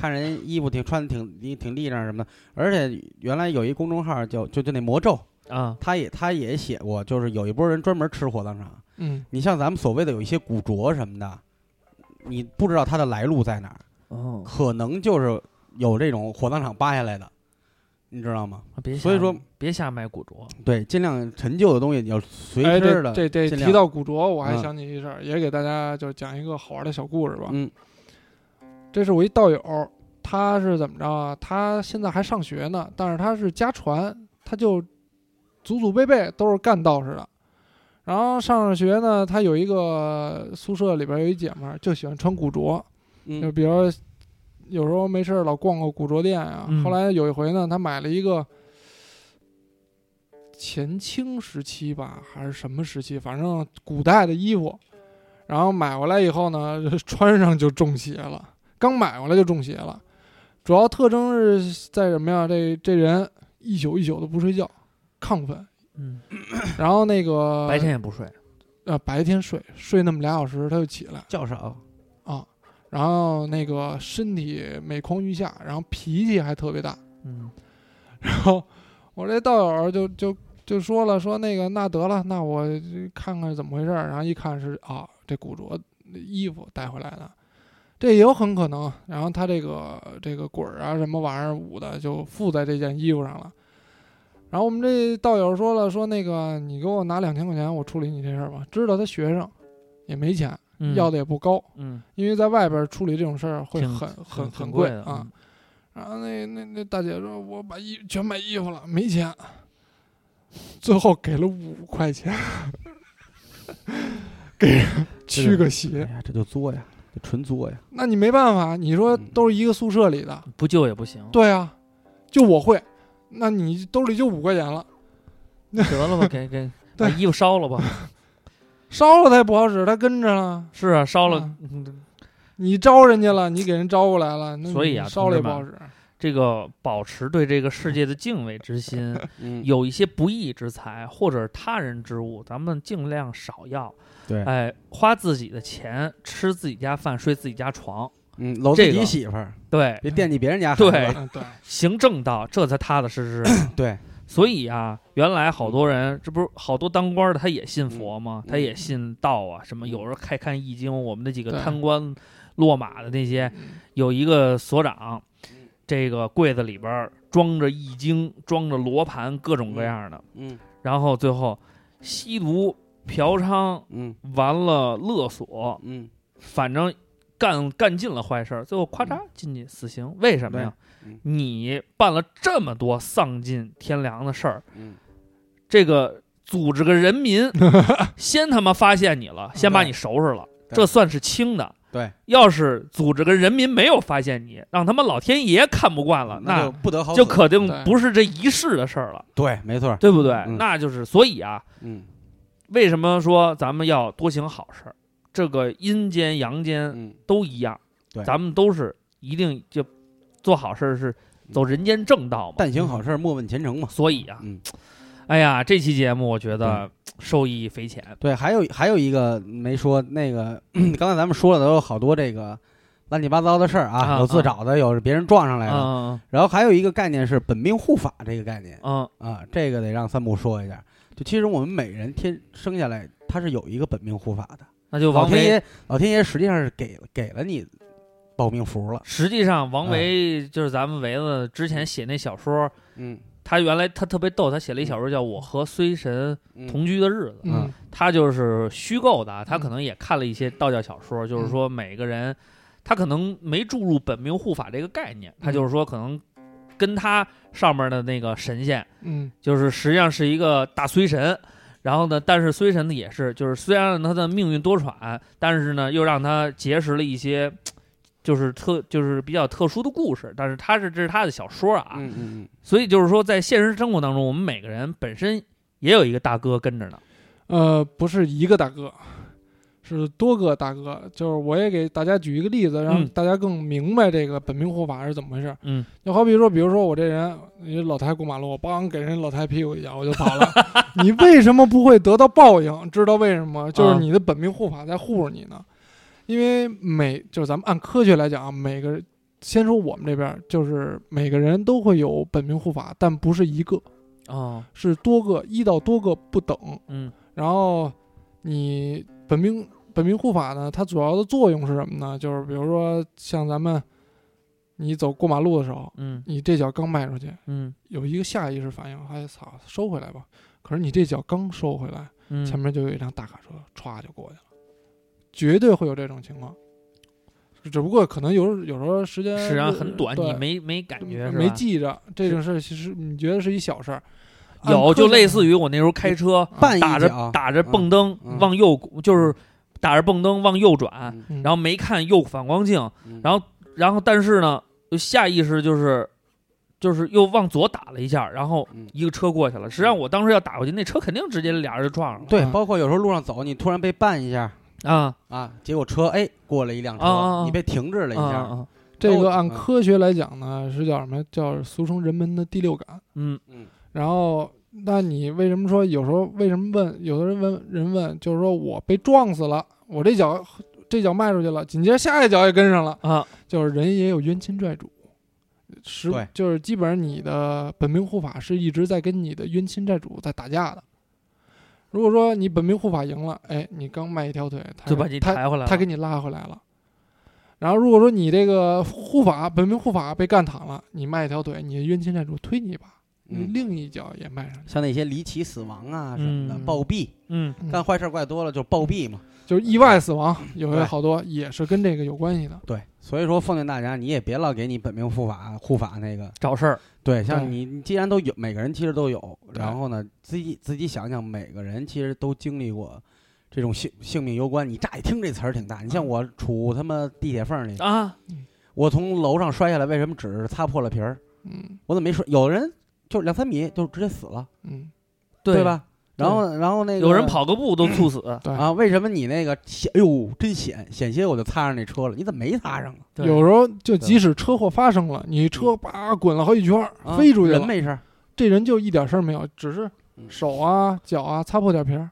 看人衣服挺穿的挺挺挺立正什么的，而且原来有一公众号叫就就那魔咒，啊，他也他也写过，就是有一波人专门吃火葬场。嗯，你像咱们所谓的有一些古着什么的，你不知道它的来路在哪儿，哦，可能就是有这种火葬场扒下来的，你知道吗？别所以说别瞎买古着，对，尽量陈旧的东西你要随哎，身的。这这这尽量提到古着，我还嗯想起一事儿，也给大家就讲一个好玩的小故事吧。嗯这是我一道友，他是怎么着啊？他现在还上学呢，但是他是家传，他就祖祖辈辈都是干道士的。然后上着学呢，他有一个宿舍里边有一姐们儿，就喜欢穿古着，就嗯比如有时候没事儿老逛逛古着店啊。嗯后来有一回呢，他买了一个前清时期吧，还是什么时期，反正古代的衣服。然后买回来以后呢，穿上就中邪了，刚买回来就中邪了。主要特征是在什么呀？这这人一宿一宿的不睡觉，亢奋。嗯，然后那个白天也不睡，呃白天睡睡那么俩小时他就起来啊，然后那个身体每况愈下，然后脾气还特别大。嗯，然后我这道友就就就说了，说那个那得了，那我看看怎么回事儿。然后一看是啊，这古着衣服带回来的，这也有很可能。然后他这个这个滚儿啊什么玩意儿舞的就附在这件衣服上了。然后我们这道友说了，说那个你给我拿两千块钱，我处理你这事儿吧。知道他学生也没钱，嗯要的也不高，嗯，因为在外边处理这种事儿会很很很贵的啊。，然后那那那大姐说：“我把衣全买衣服了，没钱。”最后给了五块钱，给人驱个哎邪。呀，这就作呀，这纯作呀。那你没办法，你说嗯。都是一个宿舍里的，不救也不行，对啊，就我会，那你兜里就五块钱了，得了吧，给给 把衣服烧了吧，烧了它也不好使，它跟着了。是啊，烧了你招人家了，你给人招过来了，那所以啊烧了也不好使。这个保持对这个世界的敬畏之心，嗯，有一些不义之财或者是他人之物，咱们尽量少要。对，哎，花自己的钱，吃自己家饭，睡自己家床，嗯，搂自己这个媳妇儿，对，别惦记别人家孩子。对 行正道，这才踏踏实实。对，所以啊，原来好多人，这不是好多当官的，他也信佛吗？嗯他也信道啊，什么有时候开看易经，我们那几个贪官落马的那些，嗯有一个所长嗯，这个柜子里边儿装着易经，装着罗盘，各种各样的，嗯然后最后吸毒、嫖娼，嗯完了勒索，嗯，反正干干尽了坏事儿，最后咔嚓进去死刑。为什么呀？你办了这么多丧尽天良的事儿，嗯，这个组织个人民 先他妈发现你了，先把你收拾了，这算是轻的。对，要是组织跟人民没有发现你，让他们老天爷看不惯了，那就不得好。就肯定不是这一世的事儿了，对，没错。对不对？嗯那就是所以啊，嗯为什么说咱们要多行好事儿？这个阴间阳间嗯，都一样，对咱们都是一定就做好事儿是走人间正道嘛。但行好事，莫问前程嘛。所以啊，嗯，哎呀，这期节目我觉得受益匪浅。对，还有还有一个没说，那个 刚才咱们说了都有好多这个乱七八糟的事儿啊，啊有自找的，有别人撞上来的。嗯然后还有一个概念是本命护法这个概念嗯啊，这个得让三木说一下。就其实我们每人天生下来，他是有一个本命护法的。那就王维。老天爷，老天爷实际上是给了给了你保命符了。实际上，王维就是咱们维子之前写那小说，嗯他原来他特别逗，他写了一小说叫《我和衰神嗯。同居的日子》，嗯。他就是虚构的啊，他可嗯能也看了一些道教小说，就是说每个人他可能没注入本命护法这个概念，他就是说可能跟他上面的那个神仙，嗯。就是实际上是一个大衰神。然后呢，但是衰神呢也是，就是虽然让他的命运多舛，但是呢又让他结识了一些，就是特就是比较特殊的故事。但是他是这是他的小说啊，嗯嗯所以就是说在现实生活当中，我们每个人本身也有一个大哥跟着呢。呃，不是一个大哥，是多个大哥。就是我也给大家举一个例子，让嗯大家更明白这个本命护法是怎么回事。嗯就好比说，比如说我这人，一老太过马路，我梆给人老太屁股一脚，我就跑了。你为什么不会得到报应？知道为什么？就是你的本命护法在护着你呢。因为每就是咱们按科学来讲啊，每个人先说我们这边，就是每个人都会有本命护法，但不是一个，哦是多个，一到多个不等。嗯然后你本命本命护法呢，它主要的作用是什么呢？就是比如说像咱们，你走过马路的时候，嗯你这脚刚迈出去，嗯有一个下意识反应，哎操，收回来吧。可是你这脚刚收回来，嗯，前面就有一辆大卡车歘就过去了，绝对会有这种情况。只不过可能有有时候时间实际上很短，你没没感觉是吧？没记着这种事儿，其实你觉得是一小事儿，有，就类似于我那时候开车打着打着蹦灯嗯往右，就是打着蹦灯往右转，然后没看右反光镜，嗯然后然后但是呢，下意识就是就是又往左打了一下，然后嗯一个车过去了。实际上我当时要打过去，那车肯定直接俩人就撞上了。对，嗯包括有时候路上走，你突然被绊一下啊啊，结果车哎过了一辆车，啊啊啊你被停滞了一啊下，啊！这个按嗯科学来讲呢，是叫什么？叫俗称人们的第六感。嗯嗯然后，那你为什么说有时候为什么问？有的人问人问，就是说我被撞死了，我这脚这脚迈出去了，紧接着下一脚也跟上了，啊就是人也有冤亲债主。是，就是基本上你的本命护法是一直在跟你的冤亲债主在打架的。如果说你本命护法赢了，哎，你刚迈一条腿，他就把你他抬回来了。他给你拉回来了。然后如果说你这个护法本命护法被干躺了，你迈一条腿，你的冤亲债主推你一把，另一脚也迈上去，像那些离奇死亡啊什么的，嗯暴毙，嗯嗯干坏事怪多了就暴毙嘛。就是意外死亡，有对些好多也是跟这个有关系的。对，所以说奉劝大家，你也别老给你本命护法护法那个，找事儿。对，像你你既然都有，每个人其实都有，然后呢，自己自己想想，每个人其实都经历过这种性性命攸关。你乍一听这词儿挺大，你像嗯我杵他妈地铁缝里，啊，我从楼上摔下来，为什么只是擦破了皮儿？嗯我怎么没摔？有人就两三米就直接死了，嗯，对？吧？然后然后那个有人跑个步都猝死。对。啊？为什么你那个险？哎呦，真险！险些我就擦上那车了，你怎么没擦上啊？对有时候就即使车祸发生了，你车叭滚了好几圈飞出去了，人没事儿。这人就一点事儿没有，只是嗯手啊脚啊擦破点皮儿。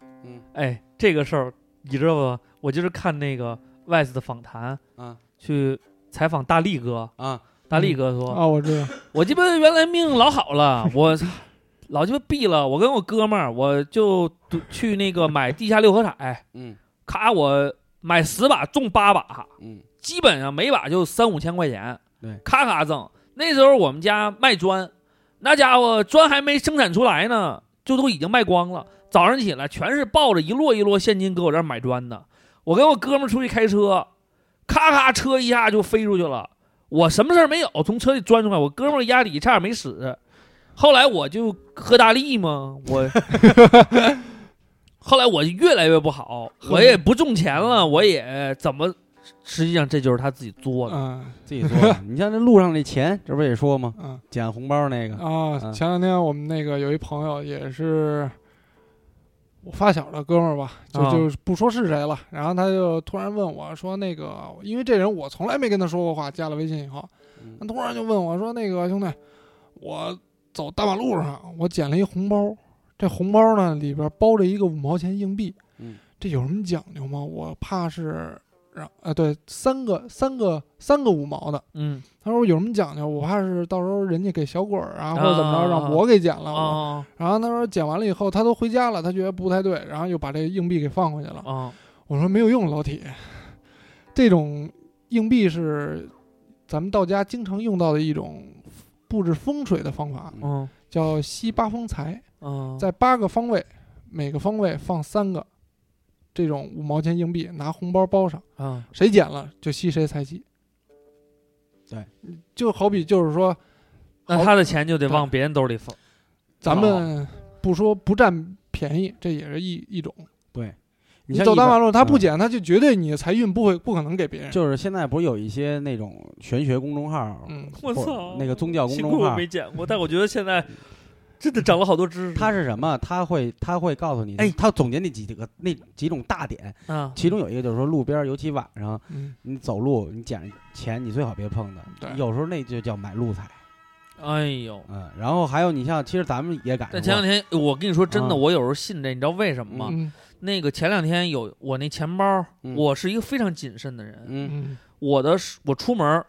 哎，这个事儿你知道吧？我就是看那个 Wise 的访谈，啊去采访大力哥。啊大力哥说：“啊，我知道，我鸡巴原来命老好了，我操，老鸡巴毙了。我跟我哥们儿，我就去那个买地下六合彩，嗯咔，我买十把中八把，嗯基本上每把就三五千块钱，对咔咔挣。那时候我们家卖砖，那家伙砖还没生产出来呢，就都已经卖光了。早上起来全是抱着一摞一摞现金搁我这儿买砖的。我跟我哥们儿出去开车，咔咔车一下就飞出去了。我什么事儿没有，从车里钻出来，我哥们儿压底差点没死。后来我就喝大力嘛，我 后来我越来越不好，我也不中钱了，我也怎么，实际上这就是他自己作的。嗯自己做的。你像那路上那钱，这不也说吗？嗯捡红包那个，啊，嗯前两天我们那个有一朋友也是，我发小的哥们儿吧，就啊就不说是谁了。然后他就突然问我说：“那个，因为这人我从来没跟他说过话，加了微信以后，嗯他突然就问我说：‘那个兄弟，我走大马路上，我捡了一红包，这红包呢里边包着一个五毛钱硬币，嗯这有什么讲究吗？我怕是让啊，对，三个三个三个五毛的。’嗯他说有什么讲究？我怕是到时候人家给小鬼儿啊，或者怎么着，啊让我给捡了。啊哦然后他说捡完了以后，他都回家了，他觉得不太对，然后又把这个硬币给放回去了。哦我说没有用，老铁，这种硬币是咱们到家经常用到的一种布置风水的方法，嗯。叫吸八方财，嗯，在八个方位，每个方位放三个这种五毛钱硬币，拿红包包上，嗯。谁捡了就吸谁财气。对，就好比就是说，那他的钱就得往别人兜里放。咱们不说不占便宜，这也是一一种。对，你像走大马路，他不嗯捡，他就绝对你的财运不会不可能给别人。就是现在不是有一些那种玄学公众号，嗯，我操，那个宗教公众号，没见过，但我觉得现在真的长了好多知识。他是什么？他会他会告诉你，哎他总结那几个那几种大点，啊，其中有一个就是说路边，尤其晚上嗯，你走路，你捡钱你最好别碰的，对有时候那就叫买路财，哎呦。嗯，然后还有你像，其实咱们也赶但前两天，我跟你说真的，啊我有时候信这，你知道为什么吗？嗯那个前两天有我那钱包，嗯我是一个非常谨慎的人，嗯嗯我的是我出门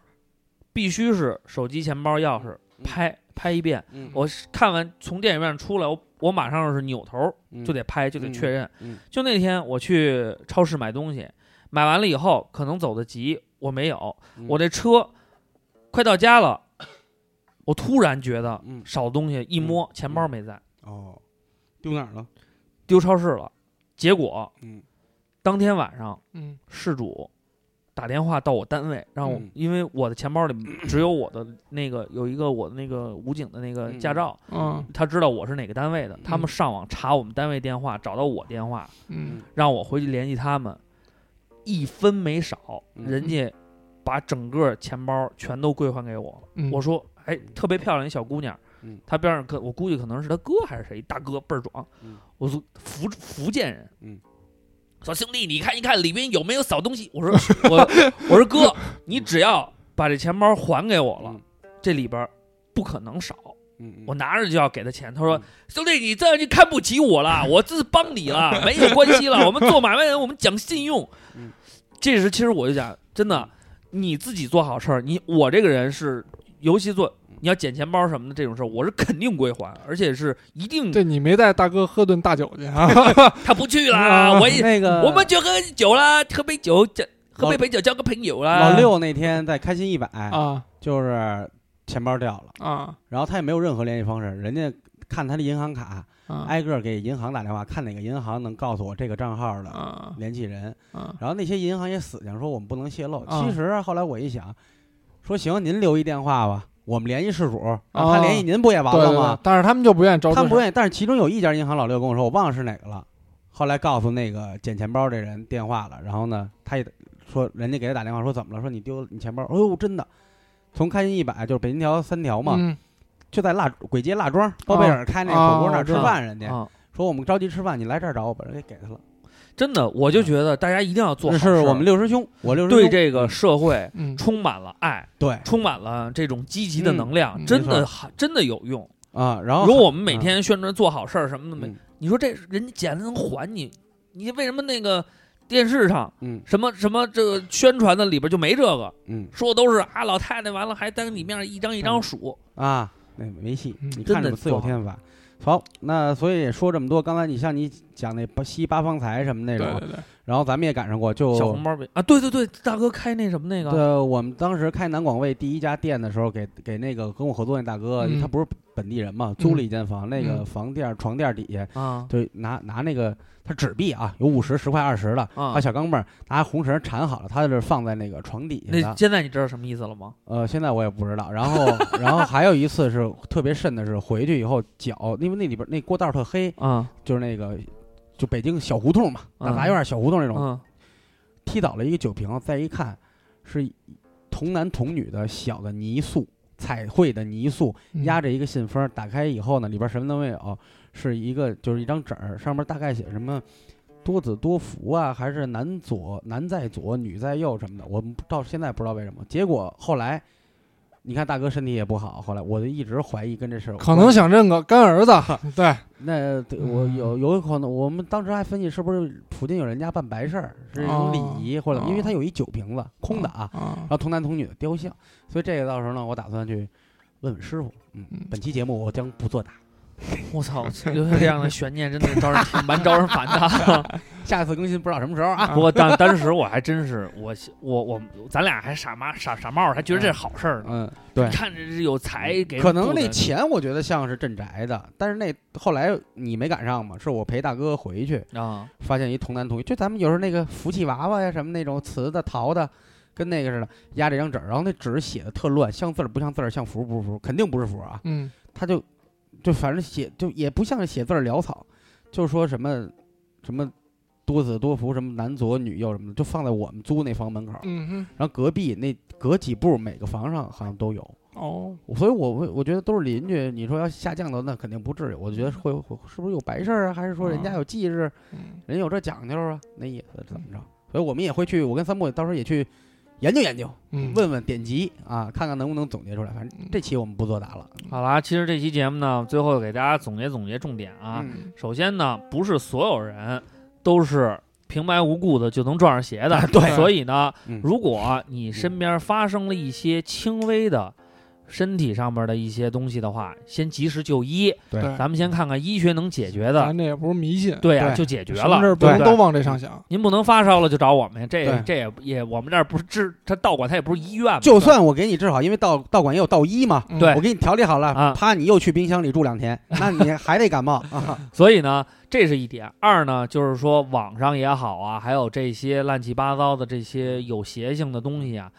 必须是手机、钱包、钥匙嗯拍拍一遍。嗯，我是看完从电影院出来，我我马上是扭头嗯就得拍，就得嗯确认。嗯就那天我去超市买东西，买完了以后可能走得急，我没有，嗯我这车快到家了，我突然觉得嗯少东西，一摸钱包没在，哦，丢哪儿了？丢超市了。结果嗯。当天晚上嗯。事主打电话到我单位，让我、嗯。因为我的钱包里 只有我的那个有一个我的那个武警的那个驾照，嗯。他知道我是哪个单位的，他们上网查我们单位电话，找到我电话，嗯。让我回去联系他们，一分没少，嗯。人家把整个钱包全都归还给我。嗯，我说，哎，特别漂亮一小姑娘，嗯他边上可我估计可能是他哥还是谁，大哥倍儿壮。嗯我说福福建人，嗯说兄弟，你看一看里面有没有扫东西。我说我我说哥，你只要把这钱包还给我了，嗯这里边不可能少。我拿着就要给他钱。他说嗯：“兄弟，你这样就看不起我了，我这是帮你了，没有关系了。我们做买卖人，我们讲信用。嗯”这时，其实我就讲，真的，你自己做好事儿，你我这个人是，尤其做你要捡钱包什么的这种事儿，我是肯定归还，而且是一定。对你没带大哥喝顿大酒去啊？他不去啊了，我也那个我们就喝酒啦，喝杯酒，交喝杯酒交个朋友啦。老六那天在开心一百，啊就是钱包掉了，啊然后他也没有任何联系方式，人家看他的银行卡，啊挨个给银行打电话，看哪个银行能告诉我这个账号的啊联系人。啊然后那些银行也死犟说我们不能泄露。啊其实啊后来我一想，说行，您留一电话吧，我们联系事主，他联系您不也完了吗？，但是他们就不愿意招他们不愿意，但是其中有一家银行老六跟我说，我忘了是哪个了。后来告诉那个捡钱包这人电话了，然后呢，他也说人家给他打电话说怎么了？说你丢了你钱包？哎呦，真的，从开心一百就是北京条三条嘛，嗯就在蜡鬼街蜡庄包贝尔开那火锅那儿吃啊饭，人家啊，说我们着急吃饭，你来这儿找我，把人给给他了。真的，我就觉得大家一定要做好事是我们六师兄，我六师兄对这个社会嗯。充满了爱，对。充满了这种积极的能量，嗯真的还真的有用。啊，然后如果我们每天宣传做好事儿什么的，没嗯。你说这人家捡了能还你，你为什么那个电视上嗯。什么什么这个宣传的里边就没这个？嗯。说的都是啊，老太太完了还当你面一张一张数，啊，那没戏，嗯。你真的看着自有天法。好，那所以说这么多，刚才你像你讲那八吸八方财什么那种，然后咱们也赶上过，就小红包呗。啊，对对对，大哥开那什么那个，对，我们当时开南广卫第一家店的时候，给给那个跟我合作那大哥，嗯。他不是本地人嘛，租了一间房，那个嗯。房垫床垫底下啊。就拿拿那个他纸币啊，有五十、十块、二十的，啊。把，小钢镚儿拿红绳缠好了，他是放在那个床底下。那。现在你知道什么意思了吗？呃，现在我也不知道。然后，然后还有一次是特别甚的是回去以后脚，因为那里边那过道特黑，啊，就是那个就北京小胡同嘛，大杂院小胡同那种，嗯踢倒了一个酒瓶，再一看是童男童女的小的泥塑彩绘的泥塑嗯压着一个信封，打开以后呢，里边什么都没有，是一个就是一张纸儿，上面大概写什么多子多福啊，还是男左男在左女在右什么的，我们到现在不知道为什么。结果后来。你看大哥身体也不好，后来我就一直怀疑跟这事儿可能想认个干儿子，对，那对我嗯。有有可能，我们当时还分析是不是附近有人家办白事儿，是一种礼仪，或者因为他有一酒瓶子空的啊，啊然，后童男童女的雕像，所以这个到时候呢，我打算去问问师傅。嗯嗯，本期节目我将不作答，我操，留下这样的悬念，真的招人挺蛮招人烦的。下次更新不知道什么时候啊。不过当当时我还真是，我我我咱俩还傻妈傻傻帽儿，还觉得这是好事儿呢。嗯，对，看着是有财给可能那钱我觉得像是镇宅的，但是那后来你没赶上嘛，是我陪大哥回去，啊，发现一童男童女，就咱们有时候那个福气娃娃呀，什么那种瓷的、陶的，跟那个似的，压这张纸儿，然后那纸写的特乱，像字儿不像字儿，像符不是符，肯定不是符啊。嗯他就就反正写就也不像是写字儿潦草，就说什么什么多子多福，什么男左女右什么的，就放在我们租那房门口儿，嗯哼，然后隔壁那隔几步每个房上好像都有。哦，所以我，我我觉得都是邻居。你说要下降头，那肯定不至于。我觉得会会是不是有白事儿啊？还是说人家有忌日，嗯人有这讲究啊？那意思怎么着？所以我们也会去，我跟三木到时候也去研究研究，嗯，问问典籍啊，看看能不能总结出来。反正这期我们不作答了。好啦，其实这期节目呢，最后给大家总结总结重点啊。嗯。首先呢，不是所有人都是平白无故的就能撞上邪的，对。所以呢，嗯。如果你身边发生了一些轻微的身体上面的一些东西的话，先及时就医。对。对，咱们先看看医学能解决的。咱，这也不是迷信，对呀、对。就解决了。什么事。儿不能都往这上想，您不能发烧了就找我们，这对。这也也我们这儿不是治，他道馆他也不是医院，就算我给你治好，因为道道馆也有道医嘛，嗯。对。我给你调理好了，啊。啪，你又去冰箱里住两天，那你还得感冒。啊。所以呢，这是一点。二呢，就是说网上也好啊，还有这些乱七八糟的这些有邪性的东西啊，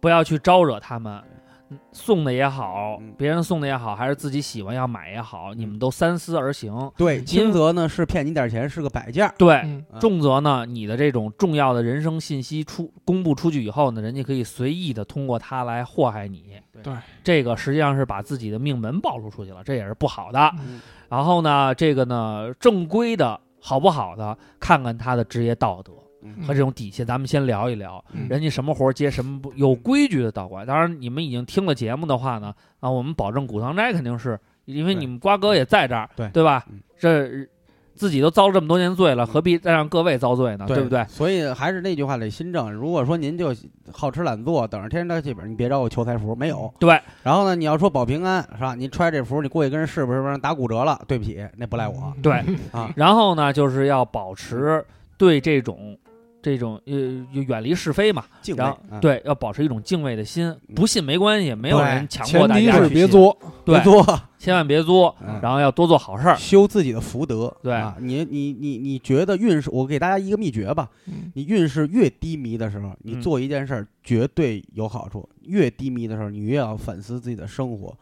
不要去招惹他们。嗯送的也好嗯，别人送的也好，还是自己喜欢要买也好，你们都三思而行。对，轻则呢是骗你点钱，是个摆件儿。对，重则呢，你的这种重要的人生信息出公布出去以后呢，人家可以随意的通过它来祸害你。对，这个实际上是把自己的命门暴露出去了，这也是不好的。嗯然后呢，这个呢，正规的好不好的，看看他的职业道德嗯和这种底线，咱们先聊一聊。嗯人家什么活接什么不，有规矩的道馆。当然，你们已经听了节目的话呢，啊，我们保证古堂斋肯定是，因为你们瓜哥也在这儿，对对吧嗯？这自己都遭了这么多年罪了，何必再让各位遭罪呢？对不对？所以还是那句话，得新政。如果说您就好吃懒做，等着天上掉剧本，你别找我求财符，没有。对，然后呢，你要说保平安是吧？你揣这福，你过去跟人是不是打骨折了？对不起，那不赖我对。啊。然后呢，就是要保持对这种这种呃，远离是非嘛。敬畏然后、啊对，要保持一种敬畏的心，不信没关系，没有人强迫前提是大家去信，别作，对别，作，千万别作，嗯然后要多做好事儿。修自己的福德。对啊，你你你你觉得运势？我给大家一个秘诀吧。嗯你运势越低迷的时候，你嗯做一件事儿绝对有好处；越低迷的时候，你越要反思自己的生活，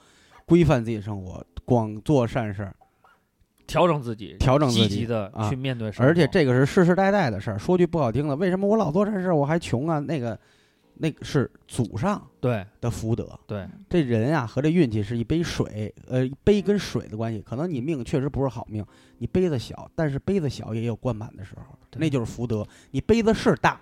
规范自己的生活，广做善事儿。调整自己，调整自己积极的啊去面对生活。而且这个是世世代代的事儿。说句不好听的，为什么我老做这事儿我还穷啊？那个，那个是祖上对的福德。对这人啊和这运气是一杯水，呃，一杯跟水的关系。可能你命确实不是好命，你杯子小，但是杯子小也有灌满的时候，那就是福德。你杯子是大，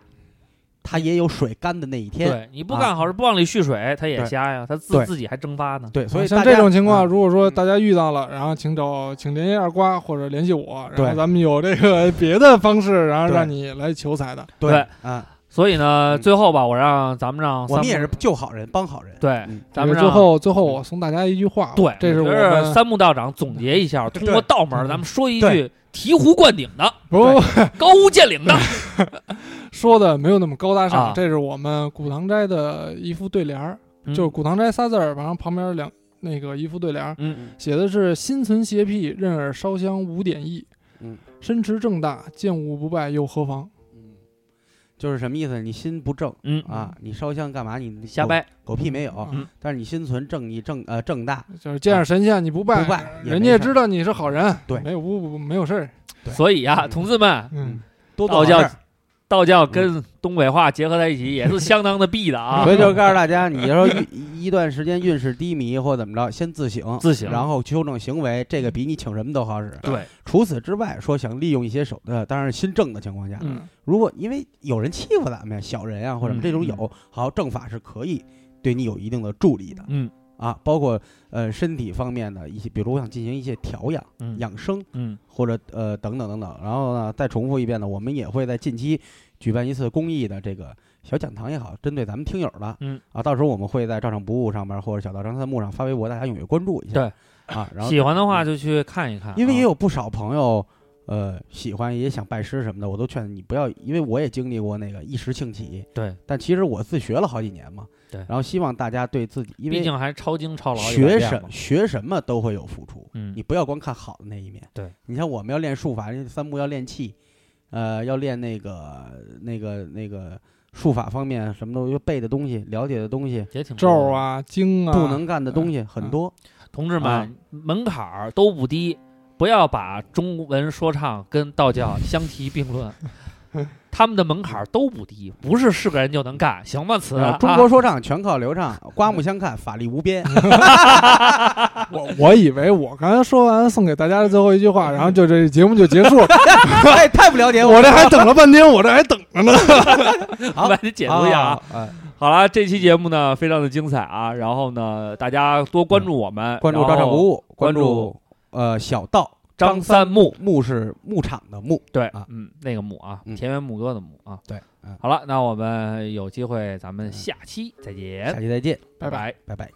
它也有水干的那一天。对，你不干好事，不往里蓄水，它也瞎呀，它自自己还蒸发呢。对，所以像这种情况，啊如果说大家遇到了，然后请找请联系二瓜或者联系我，然后咱们有这个 别的方式，然后让你来求财的。对所以呢，嗯最后吧，我让咱们让我们也是救好人，帮好人。对，嗯咱们最后最后我送大家一句话，对，这是我们三木道长总结一下，通过道门咱们说一句醍醐灌顶的、不 高屋建瓴的。说的没有那么高大上，啊这是我们古堂斋的一副对联儿，嗯就是古堂斋仨字儿，然后旁边两那个一副对联儿，嗯，写的是心存邪僻，任尔烧香无点意，嗯身持正大，见物不败又何妨？嗯，就是什么意思？你心不正嗯啊，你烧香干嘛？你瞎掰，狗屁没有。嗯但是你心存正义正呃正大，就是见着神仙你不拜，不拜人家知道你是好人，对没有不不没有事儿。所以呀，嗯同志们，嗯，多做道教道教跟东北话结合在一起，也是相当的必的啊。所。以就告诉大家，你要说运一段时间运势低迷或怎么着，先自省，自省然后纠正行为，这个比你请什么都好使。对，除此之外，说想利用一些手段，当然是心正的情况下，嗯。如果因为有人欺负咱们呀，小人啊或者什么嗯这种有，好正法是可以对你有一定的助力的嗯啊，包括呃身体方面的一些，比如我想进行一些调养、嗯养生嗯或者呃等等等等。然后呢，再重复一遍呢，我们也会在近期举办一次公益的这个小讲堂也好，针对咱们听友的，嗯啊，到时候我们会在照常不误上面或者小道张三木上发微博，大家踊跃关注一下。对啊，然后喜欢的话就去看一看啊，因为也有不少朋友，呃，喜欢也想拜师什么的，我都劝你不要，因为我也经历过那个一时兴起，对，但其实我自学了好几年嘛，对。然后希望大家对自己，因为毕竟还抄经抄了好几学什学什么都会有付出，嗯。你不要光看好的那一面。对，你像我们要练术法，人家三木要练气，呃，要练那个那个那个术法方面什么都要背的东西，了解的东西，也挺咒，啊、经啊，不能干的东西很多。同志们啊。门槛儿都不低，不要把中文说唱跟道教相提并论。他们的门槛都不低，不是是个人就能干，行吗？词、中国说唱全靠流畅，刮目相看，法力无边。我我以为我刚才说完送给大家的最后一句话，然后就这节目就结束了。哎，太不了解我这还等了半天，我这还等着呢。好来你解读一下啊。啊！好了，这期节目呢非常的精彩啊，然后呢大家多关注我们，关注然后照常不误，关注呃小道张三木，木是牧场的牧。对啊，嗯，那个木啊，嗯田园牧歌的牧啊。对，嗯，好了，那我们有机会咱们下期再见，下期再见，拜拜。拜拜。